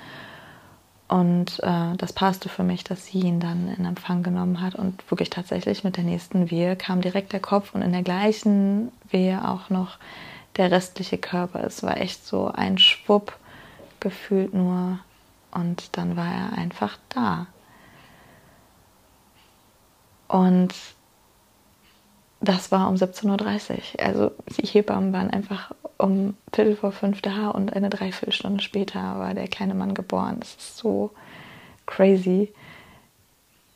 und äh, das passte für mich, dass sie ihn dann in Empfang genommen hat. Und wirklich tatsächlich mit der nächsten Wehe kam direkt der Kopf und in der gleichen Wehe auch noch der restliche Körper. Es war echt so ein Schwupp gefühlt nur. Und dann war er einfach da. Und das war um 17.30 Uhr. Also die Hebammen waren einfach um Viertel vor fünf da und eine Dreiviertelstunde später war der kleine Mann geboren. Das ist so crazy.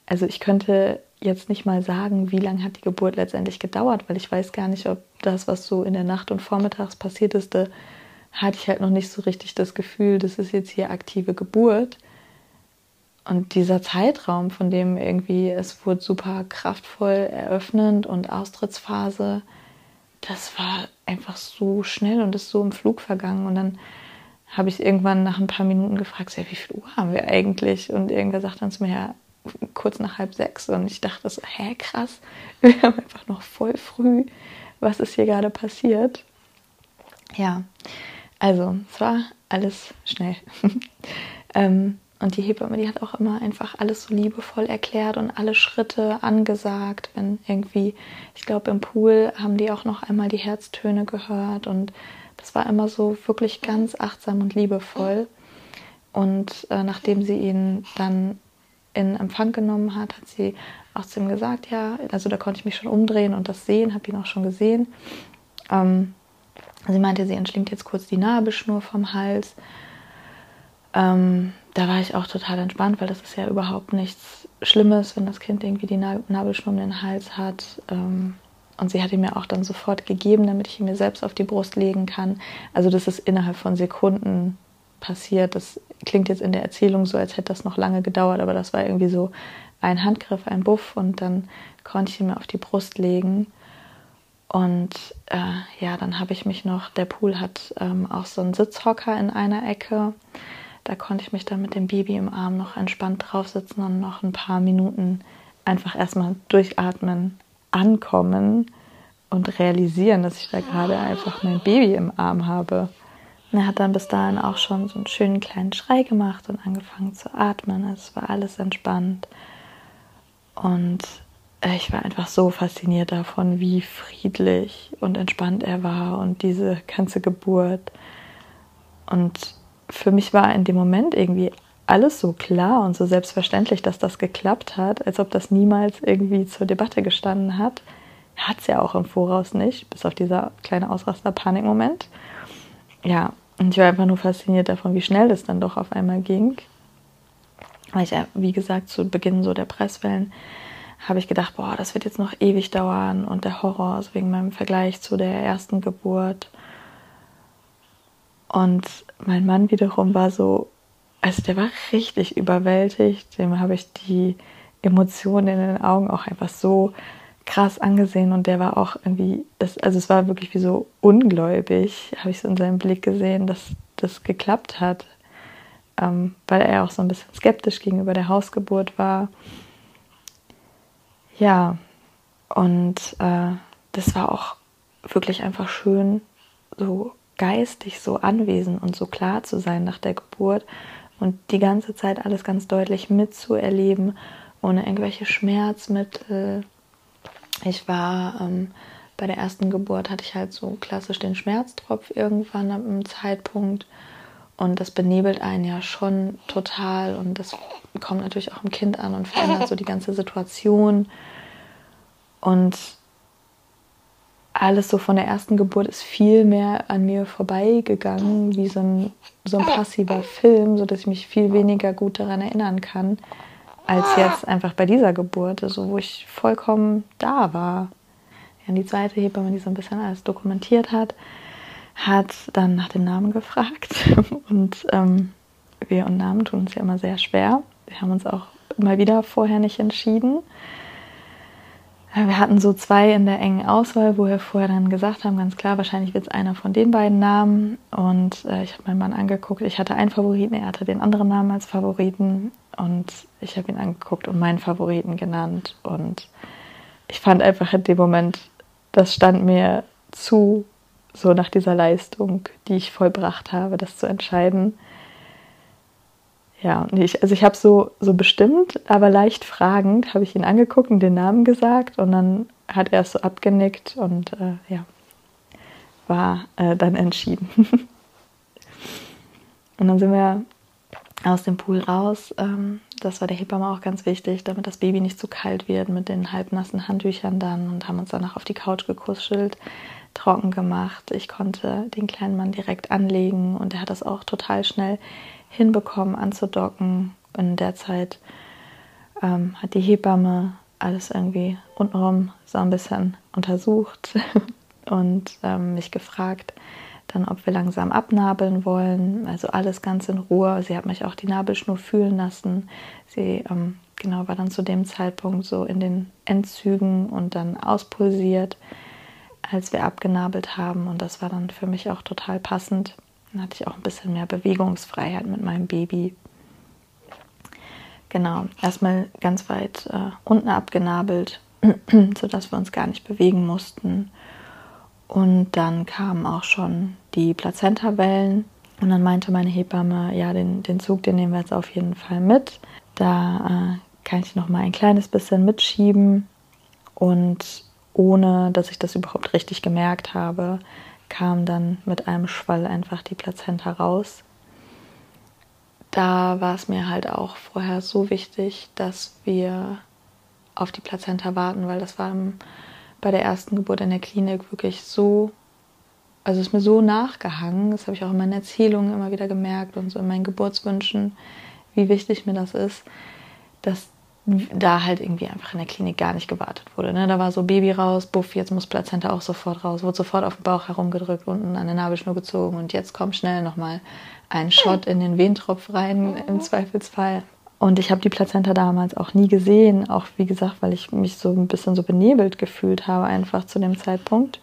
Also ich könnte jetzt nicht mal sagen, wie lange hat die Geburt letztendlich gedauert, weil ich weiß gar nicht, ob das, was so in der Nacht und vormittags passiert ist, da hatte ich halt noch nicht so richtig das Gefühl, das ist jetzt hier aktive Geburt. Und dieser Zeitraum, von dem irgendwie es wurde super kraftvoll eröffnend und Austrittsphase, das war einfach so schnell und ist so im Flug vergangen. Und dann habe ich irgendwann nach ein paar Minuten gefragt, wie viel Uhr haben wir eigentlich? Und irgendwer sagt dann zu mir, ja, kurz nach halb sechs. Und ich dachte so, hä, krass, wir haben einfach noch voll früh. Was ist hier gerade passiert? Ja, also es war alles schnell. ähm, und die Hebamme, die hat auch immer einfach alles so liebevoll erklärt und alle Schritte angesagt. Wenn irgendwie, ich glaube, im Pool haben die auch noch einmal die Herztöne gehört. Und das war immer so wirklich ganz achtsam und liebevoll. Und äh, nachdem sie ihn dann in Empfang genommen hat, hat sie auch zu ihm gesagt, ja, also da konnte ich mich schon umdrehen und das sehen, habe ihn auch schon gesehen. Ähm, sie meinte, sie entschlingt jetzt kurz die Nabelschnur vom Hals. Ähm, da war ich auch total entspannt, weil das ist ja überhaupt nichts Schlimmes, wenn das Kind irgendwie die Nabelschnur um den Hals hat. Ähm, und sie hat ihn mir auch dann sofort gegeben, damit ich ihn mir selbst auf die Brust legen kann. Also das ist innerhalb von Sekunden passiert. Das klingt jetzt in der Erzählung so, als hätte das noch lange gedauert, aber das war irgendwie so ein Handgriff, ein Buff und dann konnte ich ihn mir auf die Brust legen. Und äh, ja, dann habe ich mich noch, der Pool hat ähm, auch so einen Sitzhocker in einer Ecke. Da konnte ich mich dann mit dem Baby im Arm noch entspannt draufsitzen und noch ein paar Minuten einfach erstmal durchatmen, ankommen und realisieren, dass ich da gerade einfach mein Baby im Arm habe. Und er hat dann bis dahin auch schon so einen schönen kleinen Schrei gemacht und angefangen zu atmen. Es war alles entspannt. Und äh, ich war einfach so fasziniert davon, wie friedlich und entspannt er war und diese ganze Geburt. Und für mich war in dem Moment irgendwie alles so klar und so selbstverständlich, dass das geklappt hat, als ob das niemals irgendwie zur Debatte gestanden hat. Hat es ja auch im Voraus nicht, bis auf dieser kleine Ausraster-Panik-Moment. Ja, und ich war einfach nur fasziniert davon, wie schnell das dann doch auf einmal ging. Weil ich, wie gesagt, zu Beginn so der Presswellen habe ich gedacht, boah, das wird jetzt noch ewig dauern und der Horror, also wegen meinem Vergleich zu der ersten Geburt. Und mein Mann wiederum war so, also der war richtig überwältigt. Dem habe ich die Emotionen in den Augen auch einfach so krass angesehen und der war auch irgendwie, das, also es war wirklich wie so ungläubig, habe ich so in seinem Blick gesehen, dass das geklappt hat, ähm, weil er auch so ein bisschen skeptisch gegenüber der Hausgeburt war. Ja, und äh, das war auch wirklich einfach schön, so geistig so anwesend und so klar zu sein nach der Geburt und die ganze Zeit alles ganz deutlich mitzuerleben, ohne irgendwelche Schmerzmittel. Ich war ähm, bei der ersten Geburt, hatte ich halt so klassisch den Schmerztropf irgendwann am einem Zeitpunkt. Und das benebelt einen ja schon total. Und das kommt natürlich auch im Kind an und verändert so die ganze Situation. Und alles so von der ersten Geburt ist viel mehr an mir vorbeigegangen, wie so ein, so ein passiver Film, sodass ich mich viel weniger gut daran erinnern kann, als jetzt einfach bei dieser Geburt, also wo ich vollkommen da war. Ja, die zweite Hebamme, die so ein bisschen alles dokumentiert hat, hat dann nach dem Namen gefragt. Und ähm, wir und Namen tun uns ja immer sehr schwer. Wir haben uns auch immer wieder vorher nicht entschieden. Wir hatten so zwei in der engen Auswahl, wo wir vorher dann gesagt haben, ganz klar, wahrscheinlich wird es einer von den beiden Namen. Und äh, ich habe meinen Mann angeguckt. Ich hatte einen Favoriten, er hatte den anderen Namen als Favoriten. Und ich habe ihn angeguckt und meinen Favoriten genannt. Und ich fand einfach in dem Moment, das stand mir zu, so nach dieser Leistung, die ich vollbracht habe, das zu entscheiden. Ja, ich, also ich habe so, so bestimmt, aber leicht fragend, habe ich ihn angeguckt und den Namen gesagt und dann hat er es so abgenickt und äh, ja, war äh, dann entschieden. und dann sind wir aus dem Pool raus. Ähm, das war der Hebamme auch ganz wichtig, damit das Baby nicht zu kalt wird mit den halbnassen Handtüchern dann und haben uns danach auf die Couch gekuschelt, trocken gemacht. Ich konnte den kleinen Mann direkt anlegen und er hat das auch total schnell hinbekommen anzudocken. In der Zeit ähm, hat die Hebamme alles irgendwie untenrum so ein bisschen untersucht und ähm, mich gefragt, dann ob wir langsam abnabeln wollen. Also alles ganz in Ruhe. Sie hat mich auch die Nabelschnur fühlen lassen. Sie ähm, genau war dann zu dem Zeitpunkt so in den Endzügen und dann auspulsiert, als wir abgenabelt haben. Und das war dann für mich auch total passend. Dann hatte ich auch ein bisschen mehr Bewegungsfreiheit mit meinem Baby. Genau, erstmal ganz weit äh, unten abgenabelt, sodass wir uns gar nicht bewegen mussten. Und dann kamen auch schon die Plazentawellen. Und dann meinte meine Hebamme, ja, den, den Zug, den nehmen wir jetzt auf jeden Fall mit. Da äh, kann ich noch mal ein kleines bisschen mitschieben. Und ohne, dass ich das überhaupt richtig gemerkt habe, kam dann mit einem Schwall einfach die Plazenta raus. Da war es mir halt auch vorher so wichtig, dass wir auf die Plazenta warten, weil das war bei der ersten Geburt in der Klinik wirklich so also ist mir so nachgehangen, das habe ich auch in meinen Erzählungen immer wieder gemerkt und so in meinen Geburtswünschen, wie wichtig mir das ist, dass da halt irgendwie einfach in der Klinik gar nicht gewartet wurde. Ne? Da war so Baby raus, buff, jetzt muss Plazenta auch sofort raus, wurde sofort auf den Bauch herumgedrückt, unten an der Nabelschnur gezogen und jetzt kommt schnell nochmal ein Shot in den Wehentropf rein im Zweifelsfall. Und ich habe die Plazenta damals auch nie gesehen, auch wie gesagt, weil ich mich so ein bisschen so benebelt gefühlt habe einfach zu dem Zeitpunkt.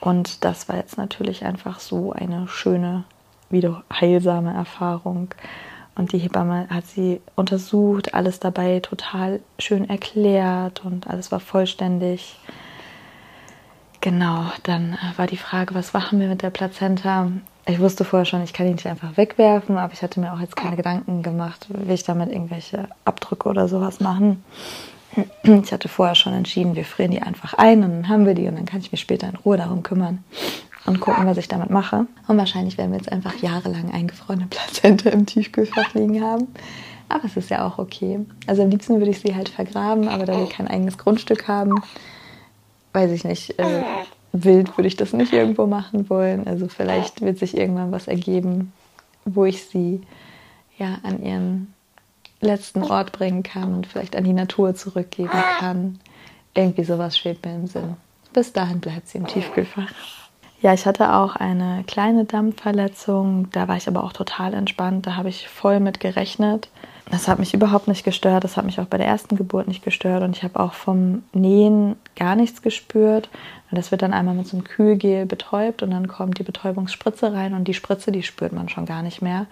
Und das war jetzt natürlich einfach so eine schöne, wieder heilsame Erfahrung. Und die Hebamme hat sie untersucht, alles dabei total schön erklärt und alles war vollständig. Genau, dann äh, war die Frage, was machen wir mit der Plazenta? Ich wusste vorher schon, ich kann die nicht einfach wegwerfen, aber ich hatte mir auch jetzt keine Gedanken gemacht, will ich damit irgendwelche Abdrücke oder sowas machen. Ich hatte vorher schon entschieden, wir frieren die einfach ein und dann haben wir die und dann kann ich mich später in Ruhe darum kümmern und gucken, was ich damit mache. Und wahrscheinlich werden wir jetzt einfach jahrelang eingefrorene Plazente im Tiefkühlfach liegen haben. Aber es ist ja auch okay. Also am liebsten würde ich sie halt vergraben, aber da wir kein eigenes Grundstück haben, weiß ich nicht, äh, wild würde ich das nicht irgendwo machen wollen. Also vielleicht wird sich irgendwann was ergeben, wo ich sie ja an ihren letzten Ort bringen kann und vielleicht an die Natur zurückgeben kann. Irgendwie sowas schwebt mir im Sinn. Bis dahin bleibt sie im Tiefkühlfach. Ja, ich hatte auch eine kleine Dampfverletzung. Da war ich aber auch total entspannt. Da habe ich voll mit gerechnet. Das hat mich überhaupt nicht gestört. Das hat mich auch bei der ersten Geburt nicht gestört. Und ich habe auch vom Nähen gar nichts gespürt. Das wird dann einmal mit so einem Kühlgel betäubt und dann kommt die Betäubungsspritze rein und die Spritze, die spürt man schon gar nicht mehr.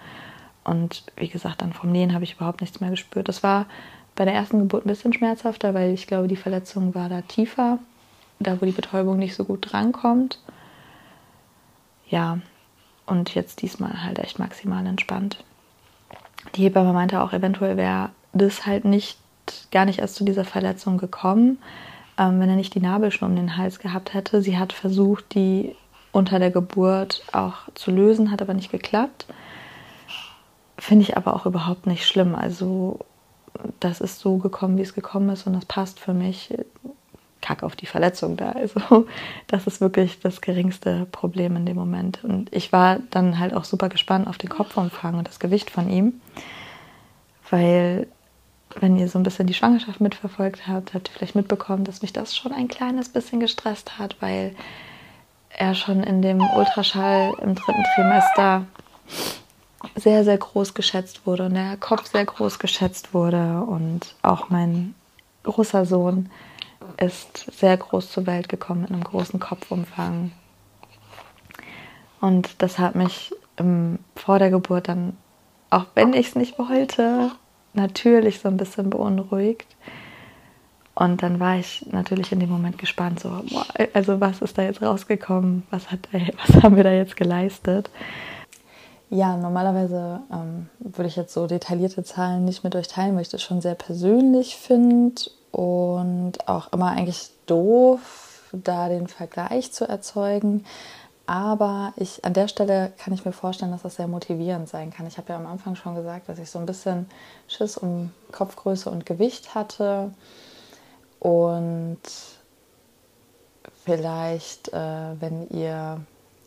Und wie gesagt, dann vom Nähen habe ich überhaupt nichts mehr gespürt. Das war bei der ersten Geburt ein bisschen schmerzhafter, weil ich glaube, die Verletzung war da tiefer, da wo die Betäubung nicht so gut drankommt. Ja, und jetzt diesmal halt echt maximal entspannt. Die Hebamme meinte auch, eventuell wäre das halt nicht, gar nicht erst zu dieser Verletzung gekommen, ähm, wenn er nicht die Nabelschnur um den Hals gehabt hätte. Sie hat versucht, die unter der Geburt auch zu lösen, hat aber nicht geklappt. Finde ich aber auch überhaupt nicht schlimm. Also das ist so gekommen, wie es gekommen ist und das passt für mich. Kack auf die Verletzung da. Also das ist wirklich das geringste Problem in dem Moment. Und ich war dann halt auch super gespannt auf den Kopfumfang und das Gewicht von ihm, weil wenn ihr so ein bisschen die Schwangerschaft mitverfolgt habt, habt ihr vielleicht mitbekommen, dass mich das schon ein kleines bisschen gestresst hat, weil er schon in dem Ultraschall im dritten Trimester sehr, sehr groß geschätzt wurde und der Kopf sehr groß geschätzt wurde. Und auch mein großer Sohn ist sehr groß zur Welt gekommen mit einem großen Kopfumfang. Und das hat mich ähm, vor der Geburt dann, auch wenn ich es nicht wollte, natürlich so ein bisschen beunruhigt. Und dann war ich natürlich in dem Moment gespannt, so, boah, also was ist da jetzt rausgekommen? Was, hat, was haben wir da jetzt geleistet? Ja, normalerweise ähm, würde ich jetzt so detaillierte Zahlen nicht mit euch teilen, weil ich das schon sehr persönlich finde und auch immer eigentlich doof, da den Vergleich zu erzeugen. Aber ich, an der Stelle kann ich mir vorstellen, dass das sehr motivierend sein kann. Ich habe ja am Anfang schon gesagt, dass ich so ein bisschen Schiss um Kopfgröße und Gewicht hatte. Und vielleicht, äh, wenn ihr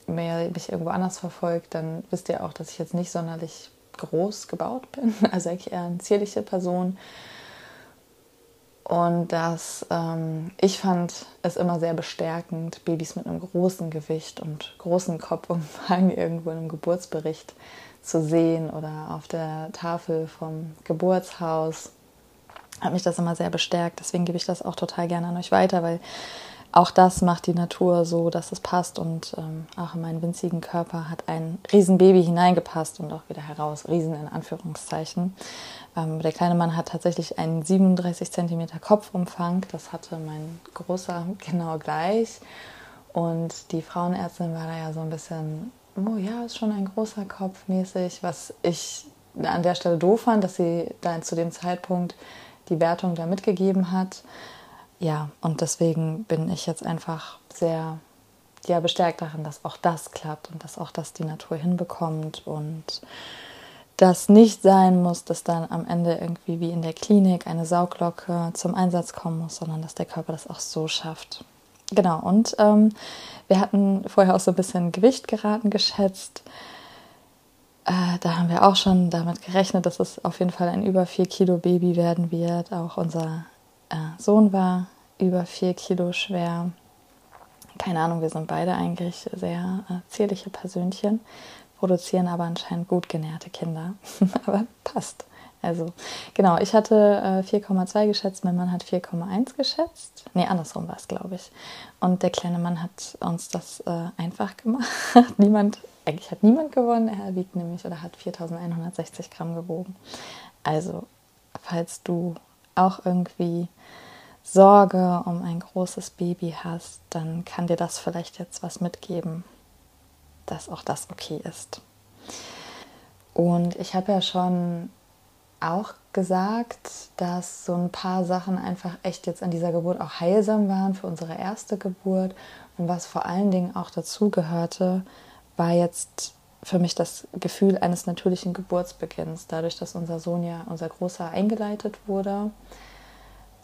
mehr mich irgendwo anders verfolgt, dann wisst ihr auch, dass ich jetzt nicht sonderlich groß gebaut bin. Also eigentlich eher eine zierliche Person. Und dass ähm, ich fand es immer sehr bestärkend, Babys mit einem großen Gewicht und großen Kopfumfang irgendwo in einem Geburtsbericht zu sehen oder auf der Tafel vom Geburtshaus. Hat mich das immer sehr bestärkt. Deswegen gebe ich das auch total gerne an euch weiter, weil auch das macht die Natur so, dass es passt. Und ähm, auch in meinen winzigen Körper hat ein Riesenbaby hineingepasst und auch wieder heraus. Riesen in Anführungszeichen. Ähm, der kleine Mann hat tatsächlich einen 37 cm Kopfumfang. Das hatte mein großer genau gleich. Und die Frauenärztin war da ja so ein bisschen, oh ja, ist schon ein großer Kopf mäßig, was ich an der Stelle doof fand, dass sie dann zu dem Zeitpunkt die Wertung da mitgegeben hat. Ja, und deswegen bin ich jetzt einfach sehr ja, bestärkt darin, dass auch das klappt und dass auch das die Natur hinbekommt und das nicht sein muss, dass dann am Ende irgendwie wie in der Klinik eine Sauglocke zum Einsatz kommen muss, sondern dass der Körper das auch so schafft. Genau, und ähm, wir hatten vorher auch so ein bisschen Gewicht geraten geschätzt. Äh, da haben wir auch schon damit gerechnet, dass es auf jeden Fall ein über 4 Kilo Baby werden wird. Auch unser äh, Sohn war über 4 Kilo schwer. Keine Ahnung, wir sind beide eigentlich sehr äh, zierliche Persönchen, produzieren aber anscheinend gut genährte Kinder. aber passt. Also genau, ich hatte äh, 4,2 geschätzt, mein Mann hat 4,1 geschätzt. Nee, andersrum war es, glaube ich. Und der kleine Mann hat uns das äh, einfach gemacht. niemand, eigentlich hat niemand gewonnen. Er wiegt nämlich oder hat 4160 Gramm gewogen. Also, falls du auch irgendwie Sorge um ein großes Baby hast, dann kann dir das vielleicht jetzt was mitgeben, dass auch das okay ist. Und ich habe ja schon auch gesagt, dass so ein paar Sachen einfach echt jetzt an dieser Geburt auch heilsam waren für unsere erste Geburt. Und was vor allen Dingen auch dazu gehörte, war jetzt für mich das Gefühl eines natürlichen Geburtsbeginns, dadurch, dass unser Sohn ja, unser Großer, eingeleitet wurde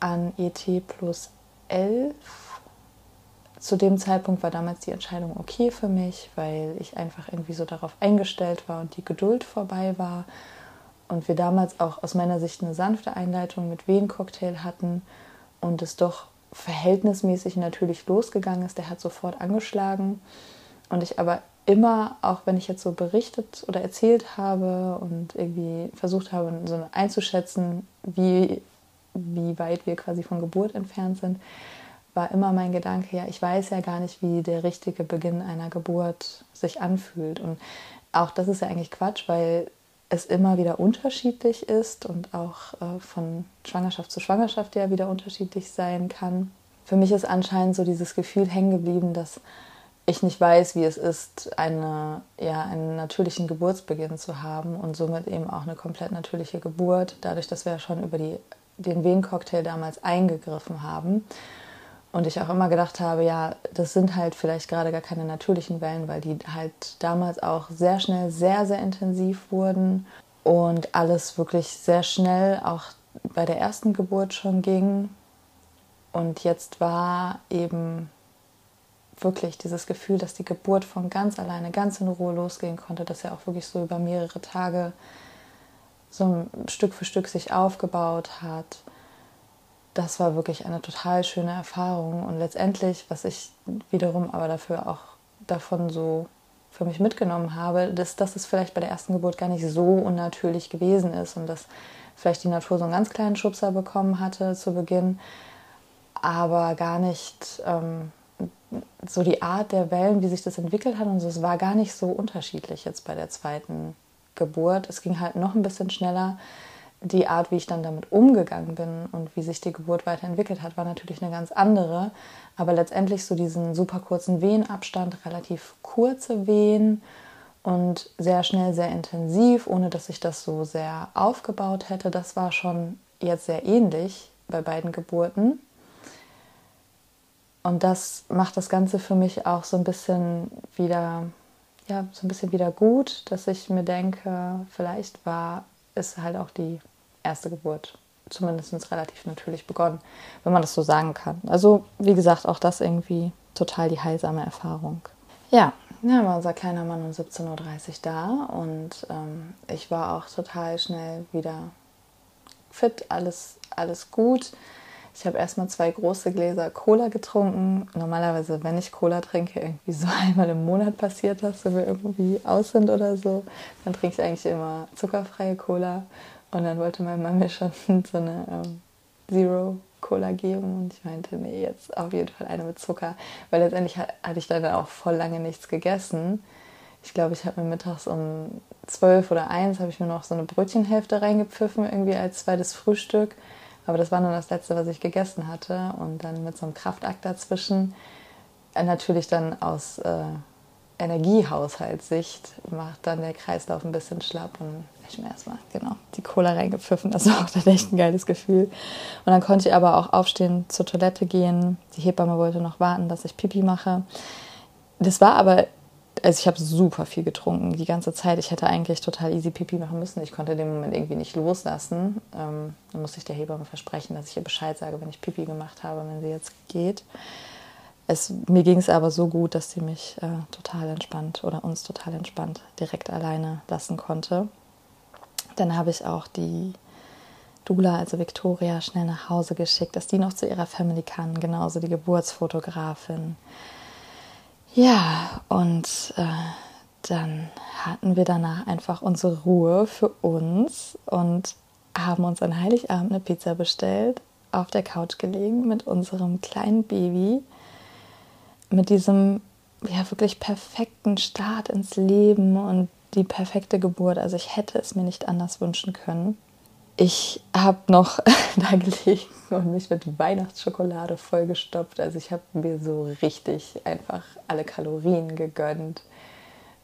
an ET plus 11. Zu dem Zeitpunkt war damals die Entscheidung okay für mich, weil ich einfach irgendwie so darauf eingestellt war und die Geduld vorbei war und wir damals auch aus meiner Sicht eine sanfte Einleitung mit Wehencocktail hatten und es doch verhältnismäßig natürlich losgegangen ist. Der hat sofort angeschlagen und ich aber immer, auch wenn ich jetzt so berichtet oder erzählt habe und irgendwie versucht habe, so einzuschätzen, wie, wie weit wir quasi von Geburt entfernt sind, war immer mein Gedanke, ja, ich weiß ja gar nicht, wie der richtige Beginn einer Geburt sich anfühlt. Und auch das ist ja eigentlich Quatsch, weil es immer wieder unterschiedlich ist und auch äh, von Schwangerschaft zu Schwangerschaft ja wieder unterschiedlich sein kann. Für mich ist anscheinend so dieses Gefühl hängen geblieben, dass ich nicht weiß, wie es ist, eine, ja, einen natürlichen Geburtsbeginn zu haben und somit eben auch eine komplett natürliche Geburt, dadurch, dass wir ja schon über die, den Wehencocktail damals eingegriffen haben. Und ich auch immer gedacht habe, ja, das sind halt vielleicht gerade gar keine natürlichen Wellen, weil die halt damals auch sehr schnell, sehr, sehr intensiv wurden und alles wirklich sehr schnell auch bei der ersten Geburt schon ging. Und jetzt war eben wirklich dieses Gefühl, dass die Geburt von ganz alleine, ganz in Ruhe losgehen konnte, dass er auch wirklich so über mehrere Tage so Stück für Stück sich aufgebaut hat das war wirklich eine total schöne Erfahrung. Und letztendlich, was ich wiederum aber dafür auch davon so für mich mitgenommen habe, dass, dass es vielleicht bei der ersten Geburt gar nicht so unnatürlich gewesen ist und dass vielleicht die Natur so einen ganz kleinen Schubser bekommen hatte zu Beginn, aber gar nicht ähm, so die Art der Wellen, wie sich das entwickelt hat und so, es war gar nicht so unterschiedlich jetzt bei der zweiten Geburt. Es ging halt noch ein bisschen schneller die Art, wie ich dann damit umgegangen bin und wie sich die Geburt weiterentwickelt hat, war natürlich eine ganz andere. Aber letztendlich so diesen super kurzen Wehenabstand, relativ kurze Wehen und sehr schnell, sehr intensiv, ohne dass ich das so sehr aufgebaut hätte, das war schon jetzt sehr ähnlich bei beiden Geburten. Und das macht das Ganze für mich auch so ein bisschen wieder, ja, so ein bisschen wieder gut, dass ich mir denke, vielleicht war es halt auch die erste Geburt zumindest relativ natürlich begonnen, wenn man das so sagen kann. Also wie gesagt, auch das irgendwie total die heilsame Erfahrung. Ja, ja war unser kleiner Mann um 17.30 Uhr da und ähm, ich war auch total schnell wieder fit, alles, alles gut. Ich habe erstmal zwei große Gläser Cola getrunken. Normalerweise, wenn ich Cola trinke, irgendwie so einmal im Monat passiert das, wenn wir irgendwie aus sind oder so, dann trinke ich eigentlich immer zuckerfreie Cola. Und dann wollte mein Mann mir schon so eine ähm, Zero Cola geben und ich meinte, nee, jetzt auf jeden Fall eine mit Zucker, weil letztendlich hatte ich dann auch voll lange nichts gegessen. Ich glaube, ich habe mir mittags um zwölf oder eins habe ich mir noch so eine Brötchenhälfte reingepfiffen, irgendwie als zweites Frühstück. Aber das war nur das letzte, was ich gegessen hatte. Und dann mit so einem Kraftakt dazwischen natürlich dann aus äh, Energiehaushaltssicht macht dann der Kreislauf ein bisschen schlapp und ich mir erstmal genau die Cola reingepfiffen. Das war auch dann echt ein geiles Gefühl. Und dann konnte ich aber auch aufstehen, zur Toilette gehen. Die Hebamme wollte noch warten, dass ich Pipi mache. Das war aber, also ich habe super viel getrunken die ganze Zeit. Ich hätte eigentlich total easy Pipi machen müssen. Ich konnte den Moment irgendwie nicht loslassen. Ähm, dann musste ich der Hebamme versprechen, dass ich ihr Bescheid sage, wenn ich Pipi gemacht habe, wenn sie jetzt geht. Es, mir ging es aber so gut, dass sie mich äh, total entspannt oder uns total entspannt direkt alleine lassen konnte. Dann habe ich auch die Dula, also Victoria, schnell nach Hause geschickt, dass die noch zu ihrer Family kann, genauso die Geburtsfotografin. Ja, und äh, dann hatten wir danach einfach unsere Ruhe für uns und haben uns an Heiligabend eine Pizza bestellt, auf der Couch gelegen mit unserem kleinen Baby mit diesem ja wirklich perfekten Start ins Leben und die perfekte Geburt. Also ich hätte es mir nicht anders wünschen können. Ich habe noch da gelegen und mich mit Weihnachtsschokolade vollgestopft. Also ich habe mir so richtig einfach alle Kalorien gegönnt.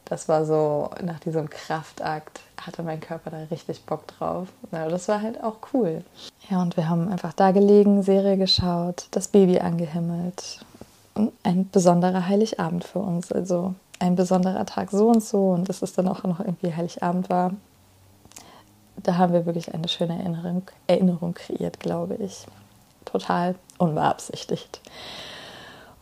Das war so nach diesem Kraftakt hatte mein Körper da richtig Bock drauf. Ja, das war halt auch cool. Ja, und wir haben einfach da gelegen, Serie geschaut, das Baby angehimmelt ein besonderer Heiligabend für uns. Also ein besonderer Tag so und so und dass es dann auch noch irgendwie Heiligabend war. Da haben wir wirklich eine schöne Erinnerung, Erinnerung kreiert, glaube ich. Total unbeabsichtigt.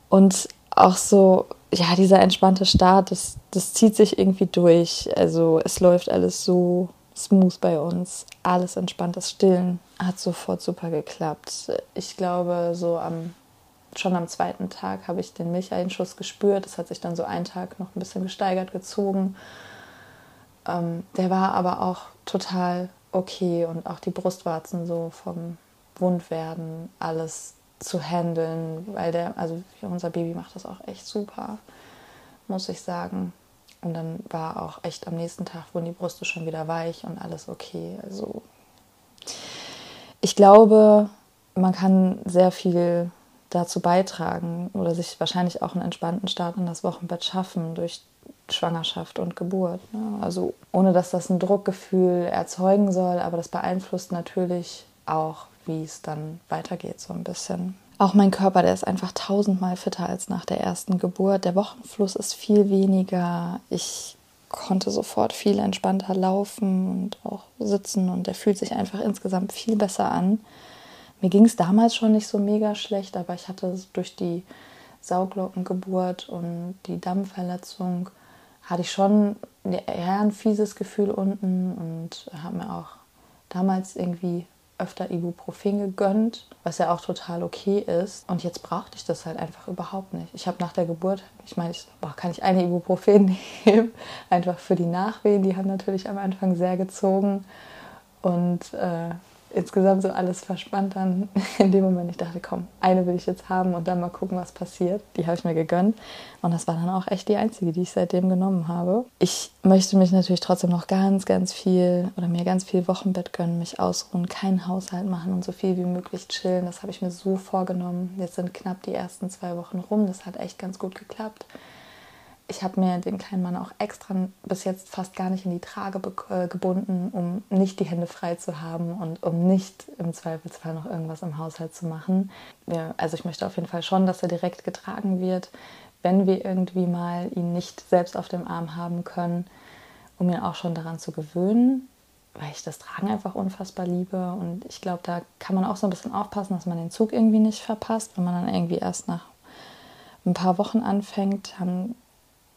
Und auch so, ja, dieser entspannte Start, das, das zieht sich irgendwie durch. Also es läuft alles so smooth bei uns, alles entspannt. Das Stillen hat sofort super geklappt. Ich glaube, so am schon am zweiten Tag habe ich den Milcheinschuss gespürt. Das hat sich dann so einen Tag noch ein bisschen gesteigert gezogen. Ähm, der war aber auch total okay und auch die Brustwarzen so vom Wundwerden, alles zu handeln, weil der, also unser Baby macht das auch echt super, muss ich sagen. Und dann war auch echt am nächsten Tag wurden die Brüste schon wieder weich und alles okay. Also ich glaube, man kann sehr viel dazu beitragen oder sich wahrscheinlich auch einen entspannten Start in das Wochenbett schaffen durch Schwangerschaft und Geburt. Ne? Also ohne dass das ein Druckgefühl erzeugen soll, aber das beeinflusst natürlich auch, wie es dann weitergeht, so ein bisschen. Auch mein Körper, der ist einfach tausendmal fitter als nach der ersten Geburt. Der Wochenfluss ist viel weniger. Ich konnte sofort viel entspannter laufen und auch sitzen und der fühlt sich einfach insgesamt viel besser an. Mir ging es damals schon nicht so mega schlecht, aber ich hatte durch die Sauglockengeburt und die Dammverletzung hatte ich schon eher ein fieses Gefühl unten und habe mir auch damals irgendwie öfter Ibuprofen gegönnt, was ja auch total okay ist. Und jetzt brauchte ich das halt einfach überhaupt nicht. Ich habe nach der Geburt, ich meine, ich, boah, kann ich eine Ibuprofen nehmen? einfach für die Nachwehen, die haben natürlich am Anfang sehr gezogen. Und äh, insgesamt so alles verspannt dann in dem Moment. Ich dachte, komm, eine will ich jetzt haben und dann mal gucken, was passiert. Die habe ich mir gegönnt. Und das war dann auch echt die einzige, die ich seitdem genommen habe. Ich möchte mich natürlich trotzdem noch ganz, ganz viel oder mir ganz viel Wochenbett gönnen, mich ausruhen, keinen Haushalt machen und so viel wie möglich chillen. Das habe ich mir so vorgenommen. Jetzt sind knapp die ersten zwei Wochen rum. Das hat echt ganz gut geklappt ich habe mir den kleinen Mann auch extra bis jetzt fast gar nicht in die Trage äh, gebunden, um nicht die Hände frei zu haben und um nicht im Zweifelsfall noch irgendwas im Haushalt zu machen. Ja, also ich möchte auf jeden Fall schon, dass er direkt getragen wird, wenn wir irgendwie mal ihn nicht selbst auf dem Arm haben können, um ihn auch schon daran zu gewöhnen, weil ich das Tragen einfach unfassbar liebe. Und ich glaube, da kann man auch so ein bisschen aufpassen, dass man den Zug irgendwie nicht verpasst. Wenn man dann irgendwie erst nach ein paar Wochen anfängt, haben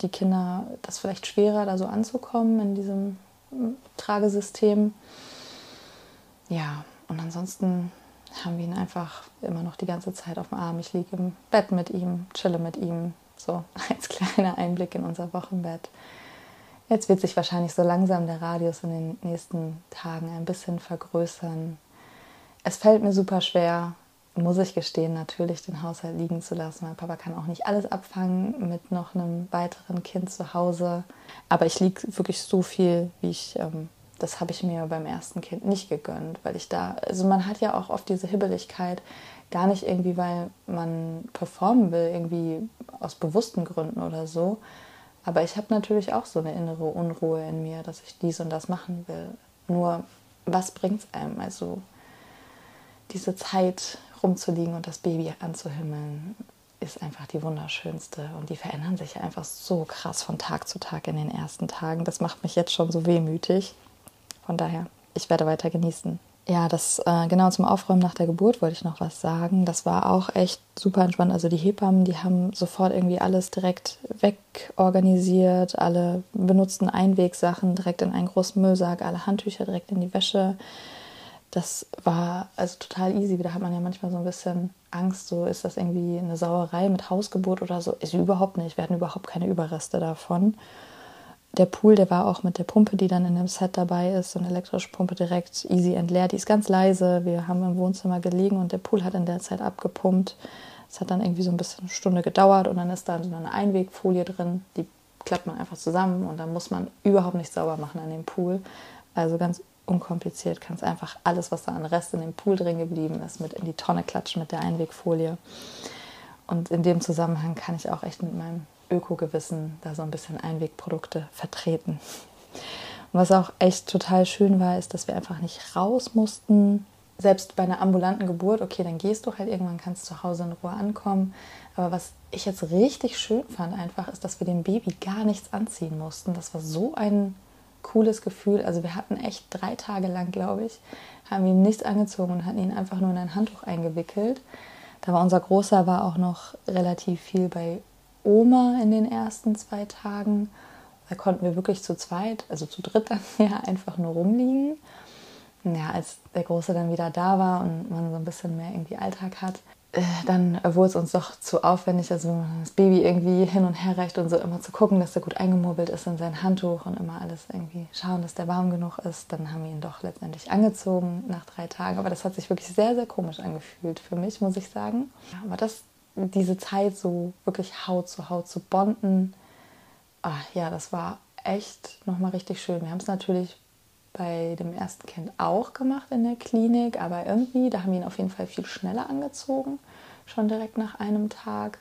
die Kinder das vielleicht schwerer, da so anzukommen in diesem hm, Tragesystem. Ja, und ansonsten haben wir ihn einfach immer noch die ganze Zeit auf dem Arm. Ich liege im Bett mit ihm, chille mit ihm. So als kleiner Einblick in unser Wochenbett. Jetzt wird sich wahrscheinlich so langsam der Radius in den nächsten Tagen ein bisschen vergrößern. Es fällt mir super schwer, muss ich gestehen, natürlich den Haushalt liegen zu lassen. Mein Papa kann auch nicht alles abfangen mit noch einem weiteren Kind zu Hause. Aber ich liege wirklich so viel, wie ich ähm, das habe ich mir beim ersten Kind nicht gegönnt, weil ich da, also man hat ja auch oft diese Hibbeligkeit, gar nicht irgendwie, weil man performen will, irgendwie aus bewussten Gründen oder so. Aber ich habe natürlich auch so eine innere Unruhe in mir, dass ich dies und das machen will. Nur, was bringt es einem? Also diese Zeit rumzuliegen und das Baby anzuhimmeln, ist einfach die wunderschönste. Und die verändern sich einfach so krass von Tag zu Tag in den ersten Tagen. Das macht mich jetzt schon so wehmütig. Von daher, ich werde weiter genießen. Ja, das äh, genau zum Aufräumen nach der Geburt wollte ich noch was sagen. Das war auch echt super entspannt. Also die Hebammen, die haben sofort irgendwie alles direkt wegorganisiert, alle benutzten Einwegsachen direkt in einen großen Müllsack, alle Handtücher direkt in die Wäsche. Das war also total easy. Da hat man ja manchmal so ein bisschen Angst, so ist das irgendwie eine Sauerei mit Hausgeburt oder so. Ist überhaupt nicht. Wir hatten überhaupt keine Überreste davon der Pool, der war auch mit der Pumpe, die dann in dem Set dabei ist, so eine elektrische Pumpe direkt easy entleert. Die ist ganz leise. Wir haben im Wohnzimmer gelegen und der Pool hat in der Zeit abgepumpt. Es hat dann irgendwie so ein bisschen eine Stunde gedauert und dann ist da so eine Einwegfolie drin. Die klappt man einfach zusammen und dann muss man überhaupt nicht sauber machen an dem Pool. Also ganz unkompliziert kannst einfach alles, was da an Rest in dem Pool drin geblieben ist, mit in die Tonne klatschen mit der Einwegfolie. Und in dem Zusammenhang kann ich auch echt mit meinem Öko-Gewissen da so ein bisschen Einwegprodukte vertreten. Und was auch echt total schön war, ist, dass wir einfach nicht raus mussten. Selbst bei einer ambulanten Geburt, okay, dann gehst du halt irgendwann, kannst zu Hause in Ruhe ankommen. Aber was ich jetzt richtig schön fand, einfach, ist, dass wir dem Baby gar nichts anziehen mussten. Das war so ein cooles Gefühl. Also wir hatten echt drei Tage lang, glaube ich, haben ihm nichts angezogen und hatten ihn einfach nur in ein Handtuch eingewickelt. Da war unser Großer war auch noch relativ viel bei Oma in den ersten zwei Tagen. Da konnten wir wirklich zu zweit, also zu dritt dann ja, einfach nur rumliegen. Ja, als der Große dann wieder da war und man so ein bisschen mehr irgendwie Alltag hat, dann wurde es uns doch zu aufwendig, also das Baby irgendwie hin und her reicht und so immer zu gucken, dass er gut eingemobbelt ist in sein Handtuch und immer alles irgendwie schauen, dass der warm genug ist. Dann haben wir ihn doch letztendlich angezogen nach drei Tagen. Aber das hat sich wirklich sehr, sehr komisch angefühlt für mich, muss ich sagen. Aber das diese Zeit so wirklich Haut zu Haut zu bonden, ach, ja, das war echt nochmal richtig schön. Wir haben es natürlich bei dem ersten Kind auch gemacht in der Klinik, aber irgendwie, da haben wir ihn auf jeden Fall viel schneller angezogen, schon direkt nach einem Tag,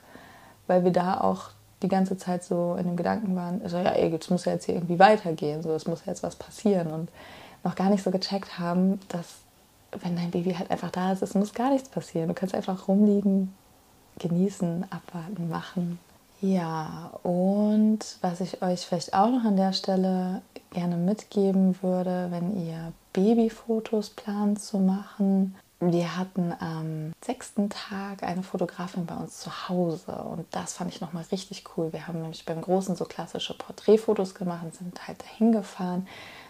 weil wir da auch die ganze Zeit so in dem Gedanken waren, also ja, es muss ja jetzt hier irgendwie weitergehen, so es muss jetzt was passieren und noch gar nicht so gecheckt haben, dass wenn dein Baby halt einfach da ist, es muss gar nichts passieren. Du kannst einfach rumliegen, genießen, abwarten, machen. Ja, und was ich euch vielleicht auch noch an der Stelle gerne mitgeben würde, wenn ihr Babyfotos plant zu machen. Wir hatten am sechsten Tag eine Fotografin bei uns zu Hause und das fand ich nochmal richtig cool. Wir haben nämlich beim Großen so klassische Porträtfotos gemacht und sind halt dahin gefahren.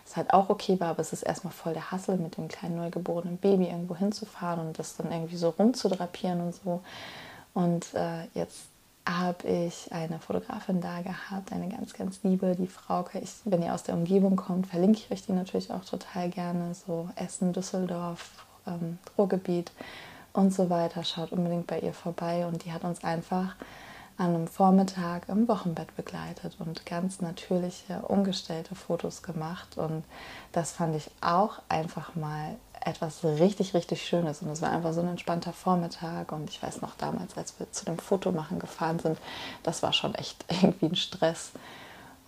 Was halt auch okay war, aber es ist erstmal voll der Hassel, mit dem kleinen neugeborenen Baby irgendwo hinzufahren und das dann irgendwie so rumzudrapieren und so. Und äh, jetzt habe ich eine Fotografin da gehabt, eine ganz, ganz liebe, die Frauke. Ich, wenn ihr aus der Umgebung kommt, verlinke ich euch die natürlich auch total gerne. So Essen, Düsseldorf, ähm, Ruhrgebiet und so weiter. Schaut unbedingt bei ihr vorbei. Und die hat uns einfach an einem Vormittag im Wochenbett begleitet und ganz natürliche, ungestellte Fotos gemacht. Und das fand ich auch einfach mal etwas richtig, richtig Schönes. Und es war einfach so ein entspannter Vormittag. Und ich weiß noch damals, als wir zu dem Fotomachen gefahren sind, das war schon echt irgendwie ein Stress.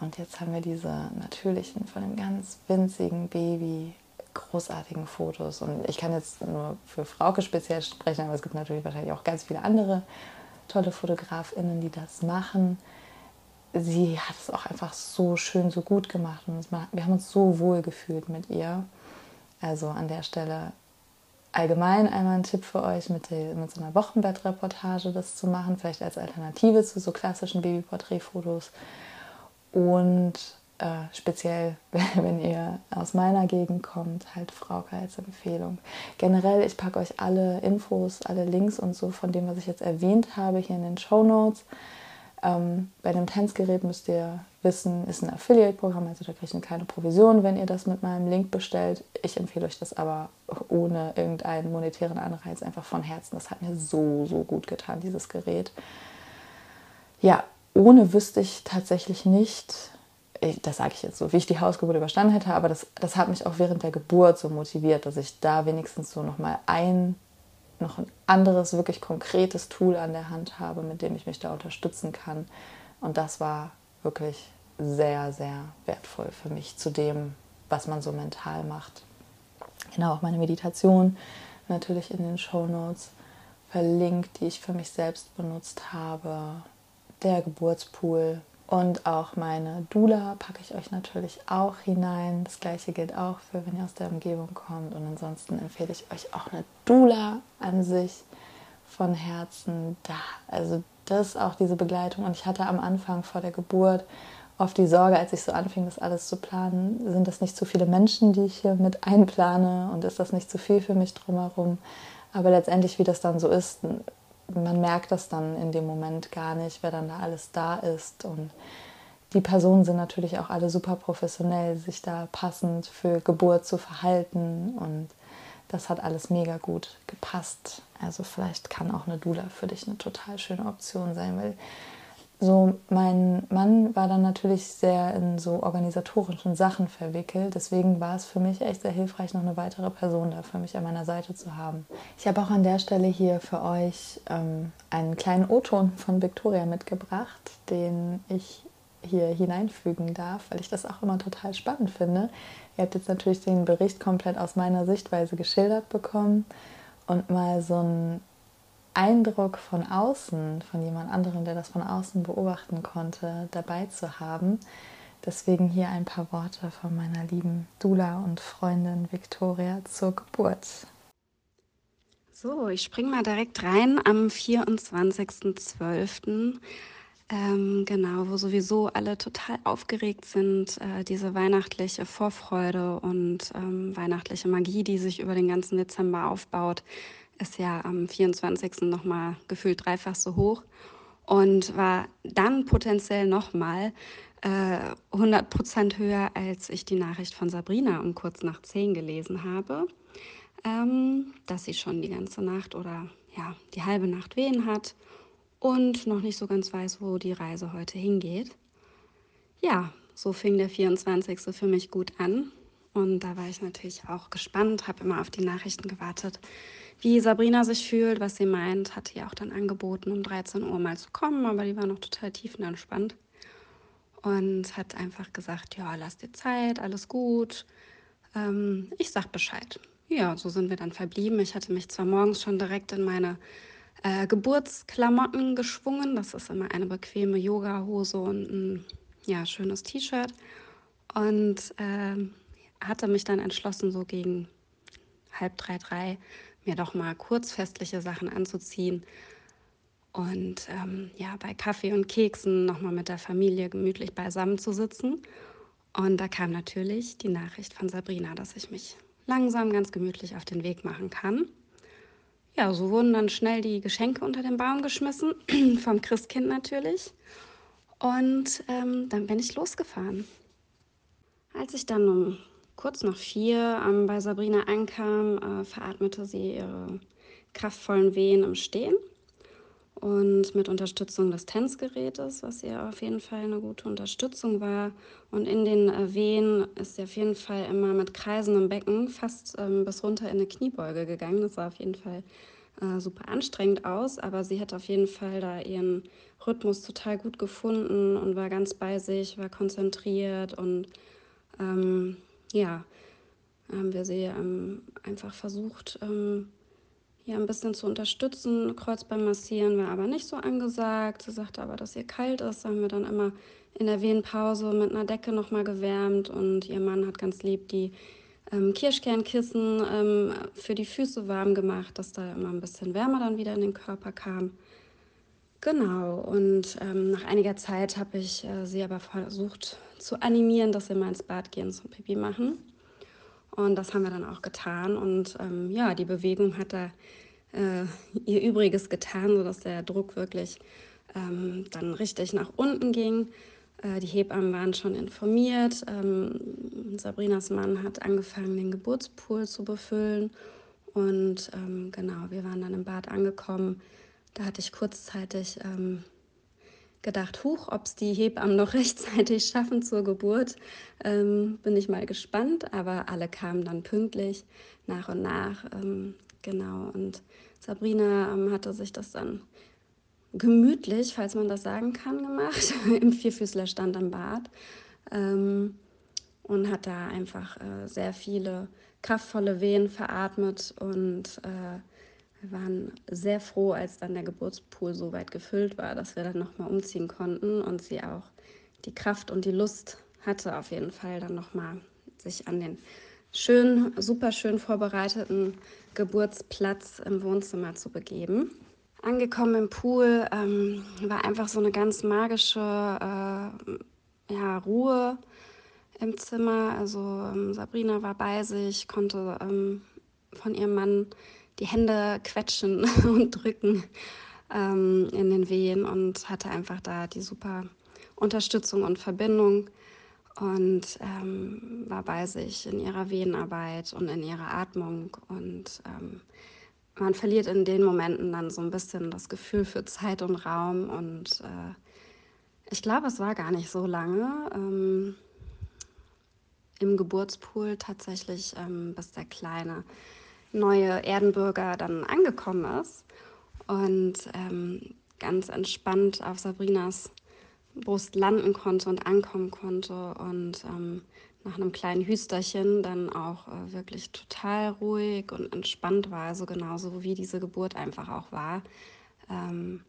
Und jetzt haben wir diese natürlichen, von einem ganz winzigen Baby großartigen Fotos. Und ich kann jetzt nur für Frauke speziell sprechen, aber es gibt natürlich wahrscheinlich auch ganz viele andere tolle Fotografinnen, die das machen. Sie hat es auch einfach so schön, so gut gemacht und wir haben uns so wohl gefühlt mit ihr. Also an der Stelle allgemein einmal ein Tipp für euch, mit, die, mit so einer Wochenbettreportage das zu machen, vielleicht als Alternative zu so klassischen Babyporträtfotos. Und äh, speziell, wenn ihr aus meiner Gegend kommt, halt Frauke als Empfehlung. Generell, ich packe euch alle Infos, alle Links und so von dem, was ich jetzt erwähnt habe, hier in den Show Notes. Ähm, bei dem Tanzgerät müsst ihr wissen, ist ein Affiliate-Programm, also da kriegt ihr keine Provision, wenn ihr das mit meinem Link bestellt. Ich empfehle euch das aber ohne irgendeinen monetären Anreiz, einfach von Herzen. Das hat mir so, so gut getan, dieses Gerät. Ja, ohne wüsste ich tatsächlich nicht, das sage ich jetzt so, wie ich die Hausgeburt überstanden hätte, aber das, das hat mich auch während der Geburt so motiviert, dass ich da wenigstens so nochmal ein, noch ein anderes, wirklich konkretes Tool an der Hand habe, mit dem ich mich da unterstützen kann. Und das war wirklich sehr, sehr wertvoll für mich zu dem, was man so mental macht. Genau, auch meine Meditation natürlich in den Show Notes verlinkt, die ich für mich selbst benutzt habe. Der Geburtspool, und auch meine Dula packe ich euch natürlich auch hinein. Das gleiche gilt auch für, wenn ihr aus der Umgebung kommt. Und ansonsten empfehle ich euch auch eine Dula an sich von Herzen. Da, also das auch diese Begleitung. Und ich hatte am Anfang vor der Geburt oft die Sorge, als ich so anfing, das alles zu planen, sind das nicht zu viele Menschen, die ich hier mit einplane und ist das nicht zu viel für mich drumherum. Aber letztendlich, wie das dann so ist, man merkt das dann in dem Moment gar nicht, wer dann da alles da ist. Und die Personen sind natürlich auch alle super professionell, sich da passend für Geburt zu verhalten. Und das hat alles mega gut gepasst. Also vielleicht kann auch eine Dula für dich eine total schöne Option sein, weil so mein Mann war dann natürlich sehr in so organisatorischen Sachen verwickelt. Deswegen war es für mich echt sehr hilfreich, noch eine weitere Person da für mich an meiner Seite zu haben. Ich habe auch an der Stelle hier für euch ähm, einen kleinen O-Ton von Victoria mitgebracht, den ich hier hineinfügen darf, weil ich das auch immer total spannend finde. Ihr habt jetzt natürlich den Bericht komplett aus meiner Sichtweise geschildert bekommen und mal so ein Eindruck von außen, von jemand anderem, der das von außen beobachten konnte, dabei zu haben. Deswegen hier ein paar Worte von meiner lieben Dula und Freundin Victoria zur Geburt. So, ich springe mal direkt rein am 24.12. Ähm, genau, wo sowieso alle total aufgeregt sind, äh, diese weihnachtliche Vorfreude und ähm, weihnachtliche Magie, die sich über den ganzen Dezember aufbaut, ist ja am 24. nochmal gefühlt dreifach so hoch und war dann potenziell nochmal äh, 100 Prozent höher, als ich die Nachricht von Sabrina um kurz nach 10 gelesen habe, ähm, dass sie schon die ganze Nacht oder ja, die halbe Nacht Wehen hat und noch nicht so ganz weiß, wo die Reise heute hingeht. Ja, so fing der 24. für mich gut an. Und da war ich natürlich auch gespannt, habe immer auf die Nachrichten gewartet, wie Sabrina sich fühlt, was sie meint. Hatte ja auch dann angeboten, um 13 Uhr mal zu kommen, aber die war noch total tiefenentspannt und hat einfach gesagt, ja, lass dir Zeit, alles gut. Ähm, ich sag Bescheid. Ja, so sind wir dann verblieben. Ich hatte mich zwar morgens schon direkt in meine äh, Geburtsklamotten geschwungen. Das ist immer eine bequeme Yoga-Hose und ein ja, schönes T-Shirt. Und äh, hatte mich dann entschlossen, so gegen halb drei, drei mir doch mal kurzfestliche Sachen anzuziehen und ähm, ja, bei Kaffee und Keksen nochmal mit der Familie gemütlich beisammen zu sitzen. Und da kam natürlich die Nachricht von Sabrina, dass ich mich langsam ganz gemütlich auf den Weg machen kann. Ja, so wurden dann schnell die Geschenke unter den Baum geschmissen, vom Christkind natürlich. Und ähm, dann bin ich losgefahren. Als ich dann um kurz nach vier ähm, bei Sabrina ankam, äh, veratmete sie ihre kraftvollen Wehen im Stehen und mit Unterstützung des Tänzgerätes, was ihr auf jeden Fall eine gute Unterstützung war. Und in den äh, Wehen ist sie auf jeden Fall immer mit kreisendem Becken fast ähm, bis runter in eine Kniebeuge gegangen. Das sah auf jeden Fall äh, super anstrengend aus, aber sie hat auf jeden Fall da ihren Rhythmus total gut gefunden und war ganz bei sich, war konzentriert und ähm, ja, haben wir sie ähm, einfach versucht, ähm, ja, ein bisschen zu unterstützen. Kreuz beim Massieren war aber nicht so angesagt. Sie sagte aber, dass ihr kalt ist. Da haben wir dann immer in der Wehenpause mit einer Decke nochmal gewärmt und ihr Mann hat ganz lieb die ähm, Kirschkernkissen ähm, für die Füße warm gemacht, dass da immer ein bisschen Wärme dann wieder in den Körper kam. Genau, und ähm, nach einiger Zeit habe ich äh, sie aber versucht zu animieren, dass wir mal ins Bad gehen zum Pipi machen. Und das haben wir dann auch getan. Und ähm, ja, die Bewegung hat da äh, ihr Übriges getan, sodass der Druck wirklich ähm, dann richtig nach unten ging. Äh, die Hebammen waren schon informiert. Ähm, Sabrinas Mann hat angefangen, den Geburtspool zu befüllen. Und ähm, genau, wir waren dann im Bad angekommen. Da hatte ich kurzzeitig ähm, gedacht, huch, ob es die Hebammen noch rechtzeitig schaffen zur Geburt. Ähm, bin ich mal gespannt, aber alle kamen dann pünktlich nach und nach. Ähm, genau, und Sabrina ähm, hatte sich das dann gemütlich, falls man das sagen kann, gemacht, im Vierfüßlerstand am Bad. Ähm, und hat da einfach äh, sehr viele kraftvolle Wehen veratmet und äh, wir waren sehr froh, als dann der Geburtspool so weit gefüllt war, dass wir dann nochmal umziehen konnten und sie auch die Kraft und die Lust hatte, auf jeden Fall dann nochmal sich an den schön, super schön vorbereiteten Geburtsplatz im Wohnzimmer zu begeben. Angekommen im Pool ähm, war einfach so eine ganz magische äh, ja, Ruhe im Zimmer. Also ähm, Sabrina war bei sich, konnte ähm, von ihrem Mann die Hände quetschen und drücken ähm, in den Wehen und hatte einfach da die super Unterstützung und Verbindung und ähm, war bei sich in ihrer Wehenarbeit und in ihrer Atmung. Und ähm, man verliert in den Momenten dann so ein bisschen das Gefühl für Zeit und Raum. Und äh, ich glaube, es war gar nicht so lange ähm, im Geburtspool tatsächlich, ähm, bis der kleine neue Erdenbürger dann angekommen ist und ähm, ganz entspannt auf Sabrinas Brust landen konnte und ankommen konnte und ähm, nach einem kleinen Hüsterchen dann auch äh, wirklich total ruhig und entspannt war, also genauso wie diese Geburt einfach auch war. Ähm,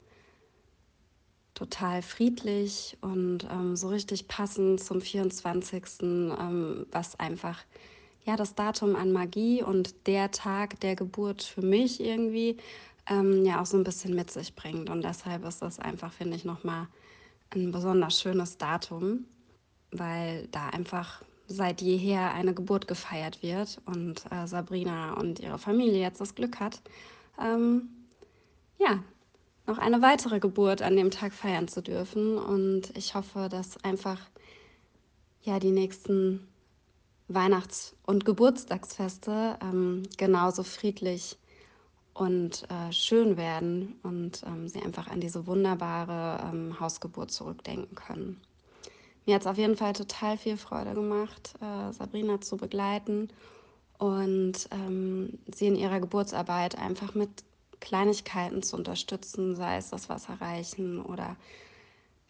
total friedlich und ähm, so richtig passend zum 24., ähm, was einfach ja das Datum an Magie und der Tag der Geburt für mich irgendwie ähm, ja auch so ein bisschen mit sich bringt. Und deshalb ist das einfach, finde ich, nochmal ein besonders schönes Datum, weil da einfach seit jeher eine Geburt gefeiert wird und äh, Sabrina und ihre Familie jetzt das Glück hat, ähm, ja, noch eine weitere Geburt an dem Tag feiern zu dürfen. Und ich hoffe, dass einfach ja die nächsten Weihnachts- und Geburtstagsfeste ähm, genauso friedlich und äh, schön werden und ähm, sie einfach an diese wunderbare ähm, Hausgeburt zurückdenken können. Mir hat es auf jeden Fall total viel Freude gemacht, äh, Sabrina zu begleiten und ähm, sie in ihrer Geburtsarbeit einfach mit Kleinigkeiten zu unterstützen, sei es das Wasser reichen oder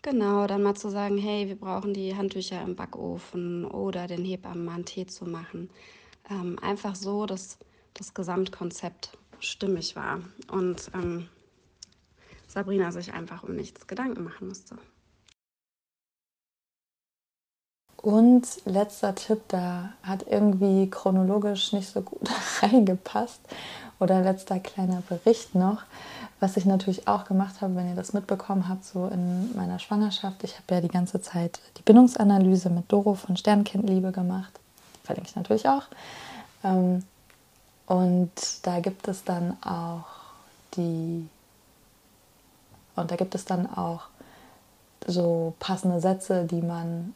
genau dann mal zu sagen, hey, wir brauchen die Handtücher im Backofen oder den Hebammen mal einen Tee zu machen. Ähm, einfach so, dass das Gesamtkonzept stimmig war und ähm, Sabrina sich einfach um nichts Gedanken machen musste. Und letzter Tipp, da hat irgendwie chronologisch nicht so gut reingepasst. Oder letzter kleiner Bericht noch, was ich natürlich auch gemacht habe, wenn ihr das mitbekommen habt, so in meiner Schwangerschaft. Ich habe ja die ganze Zeit die Bindungsanalyse mit Doro von Sternkindliebe gemacht. Verlinke ich natürlich auch. Ähm, und da gibt es dann auch die, und da gibt es dann auch so passende Sätze, die man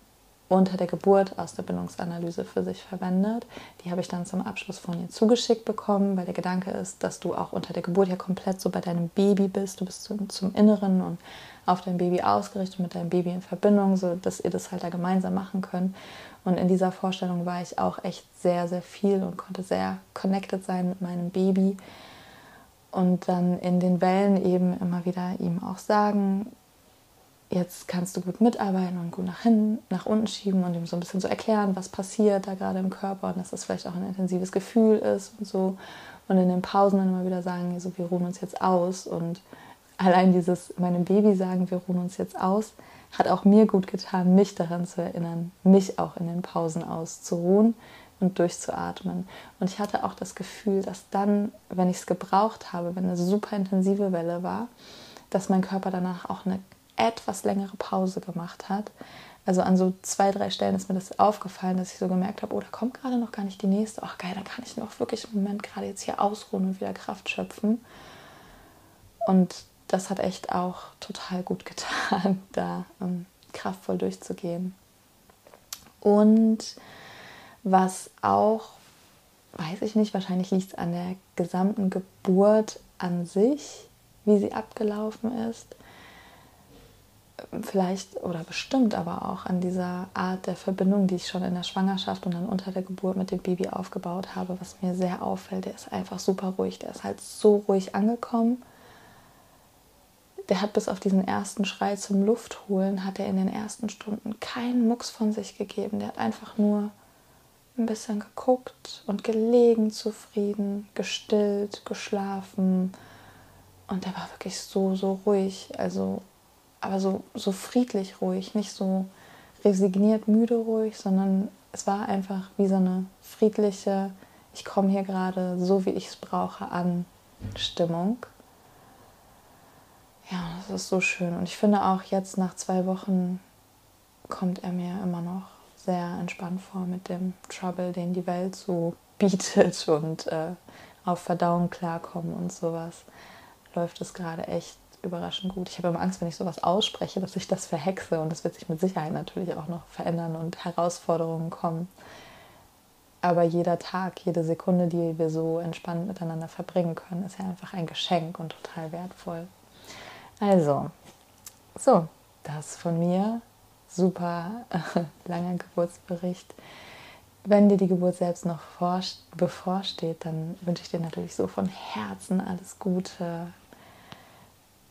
unter der Geburt aus der Bindungsanalyse für sich verwendet. Die habe ich dann zum Abschluss von ihr zugeschickt bekommen, weil der Gedanke ist, dass du auch unter der Geburt ja komplett so bei deinem Baby bist. Du bist zum, zum Inneren und auf dein Baby ausgerichtet, mit deinem Baby in Verbindung, so dass ihr das halt da gemeinsam machen könnt. Und in dieser Vorstellung war ich auch echt sehr, sehr viel und konnte sehr connected sein mit meinem Baby. Und dann in den Wellen eben immer wieder ihm auch sagen, jetzt kannst du gut mitarbeiten und gut nach hinten, nach unten schieben und ihm so ein bisschen so erklären, was passiert da gerade im Körper und dass das vielleicht auch ein intensives Gefühl ist und so. Und in den Pausen dann immer wieder sagen, so, wir ruhen uns jetzt aus. Und allein dieses meinem Baby sagen, wir ruhen uns jetzt aus, hat auch mir gut getan, mich daran zu erinnern, mich auch in den Pausen auszuruhen und durchzuatmen. Und ich hatte auch das Gefühl, dass dann, wenn ich es gebraucht habe, wenn eine super intensive Welle war, dass mein Körper danach auch eine etwas längere Pause gemacht hat. Also an so zwei, drei Stellen ist mir das aufgefallen, dass ich so gemerkt habe, oh, da kommt gerade noch gar nicht die nächste. Ach geil, da kann ich noch wirklich im Moment gerade jetzt hier ausruhen und wieder Kraft schöpfen. Und das hat echt auch total gut getan, da ähm, kraftvoll durchzugehen. Und was auch, weiß ich nicht, wahrscheinlich liegt es an der gesamten Geburt an sich, wie sie abgelaufen ist. Vielleicht oder bestimmt aber auch an dieser Art der Verbindung, die ich schon in der Schwangerschaft und dann unter der Geburt mit dem Baby aufgebaut habe, was mir sehr auffällt. Der ist einfach super ruhig. Der ist halt so ruhig angekommen. Der hat bis auf diesen ersten Schrei zum Luftholen, hat er in den ersten Stunden keinen Mucks von sich gegeben. Der hat einfach nur ein bisschen geguckt und gelegen zufrieden, gestillt, geschlafen. Und der war wirklich so, so ruhig. Also aber so, so friedlich ruhig, nicht so resigniert müde ruhig, sondern es war einfach wie so eine friedliche, ich komme hier gerade so, wie ich es brauche, an Stimmung. Ja, das ist so schön. Und ich finde auch jetzt nach zwei Wochen kommt er mir immer noch sehr entspannt vor mit dem Trouble, den die Welt so bietet und äh, auf Verdauung klarkommen und sowas. Läuft es gerade echt überraschend gut. Ich habe immer Angst, wenn ich sowas ausspreche, dass ich das verhexe und das wird sich mit Sicherheit natürlich auch noch verändern und Herausforderungen kommen. Aber jeder Tag, jede Sekunde, die wir so entspannt miteinander verbringen können, ist ja einfach ein Geschenk und total wertvoll. Also, so, das von mir. Super äh, langer Geburtsbericht. Wenn dir die Geburt selbst noch bevorsteht, dann wünsche ich dir natürlich so von Herzen alles Gute,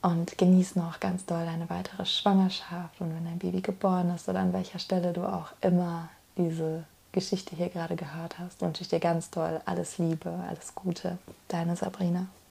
und genieß noch ganz doll deine weitere Schwangerschaft und wenn dein Baby geboren ist oder an welcher Stelle du auch immer diese Geschichte hier gerade gehört hast, wünsche ich dir ganz doll alles Liebe, alles Gute. Deine Sabrina.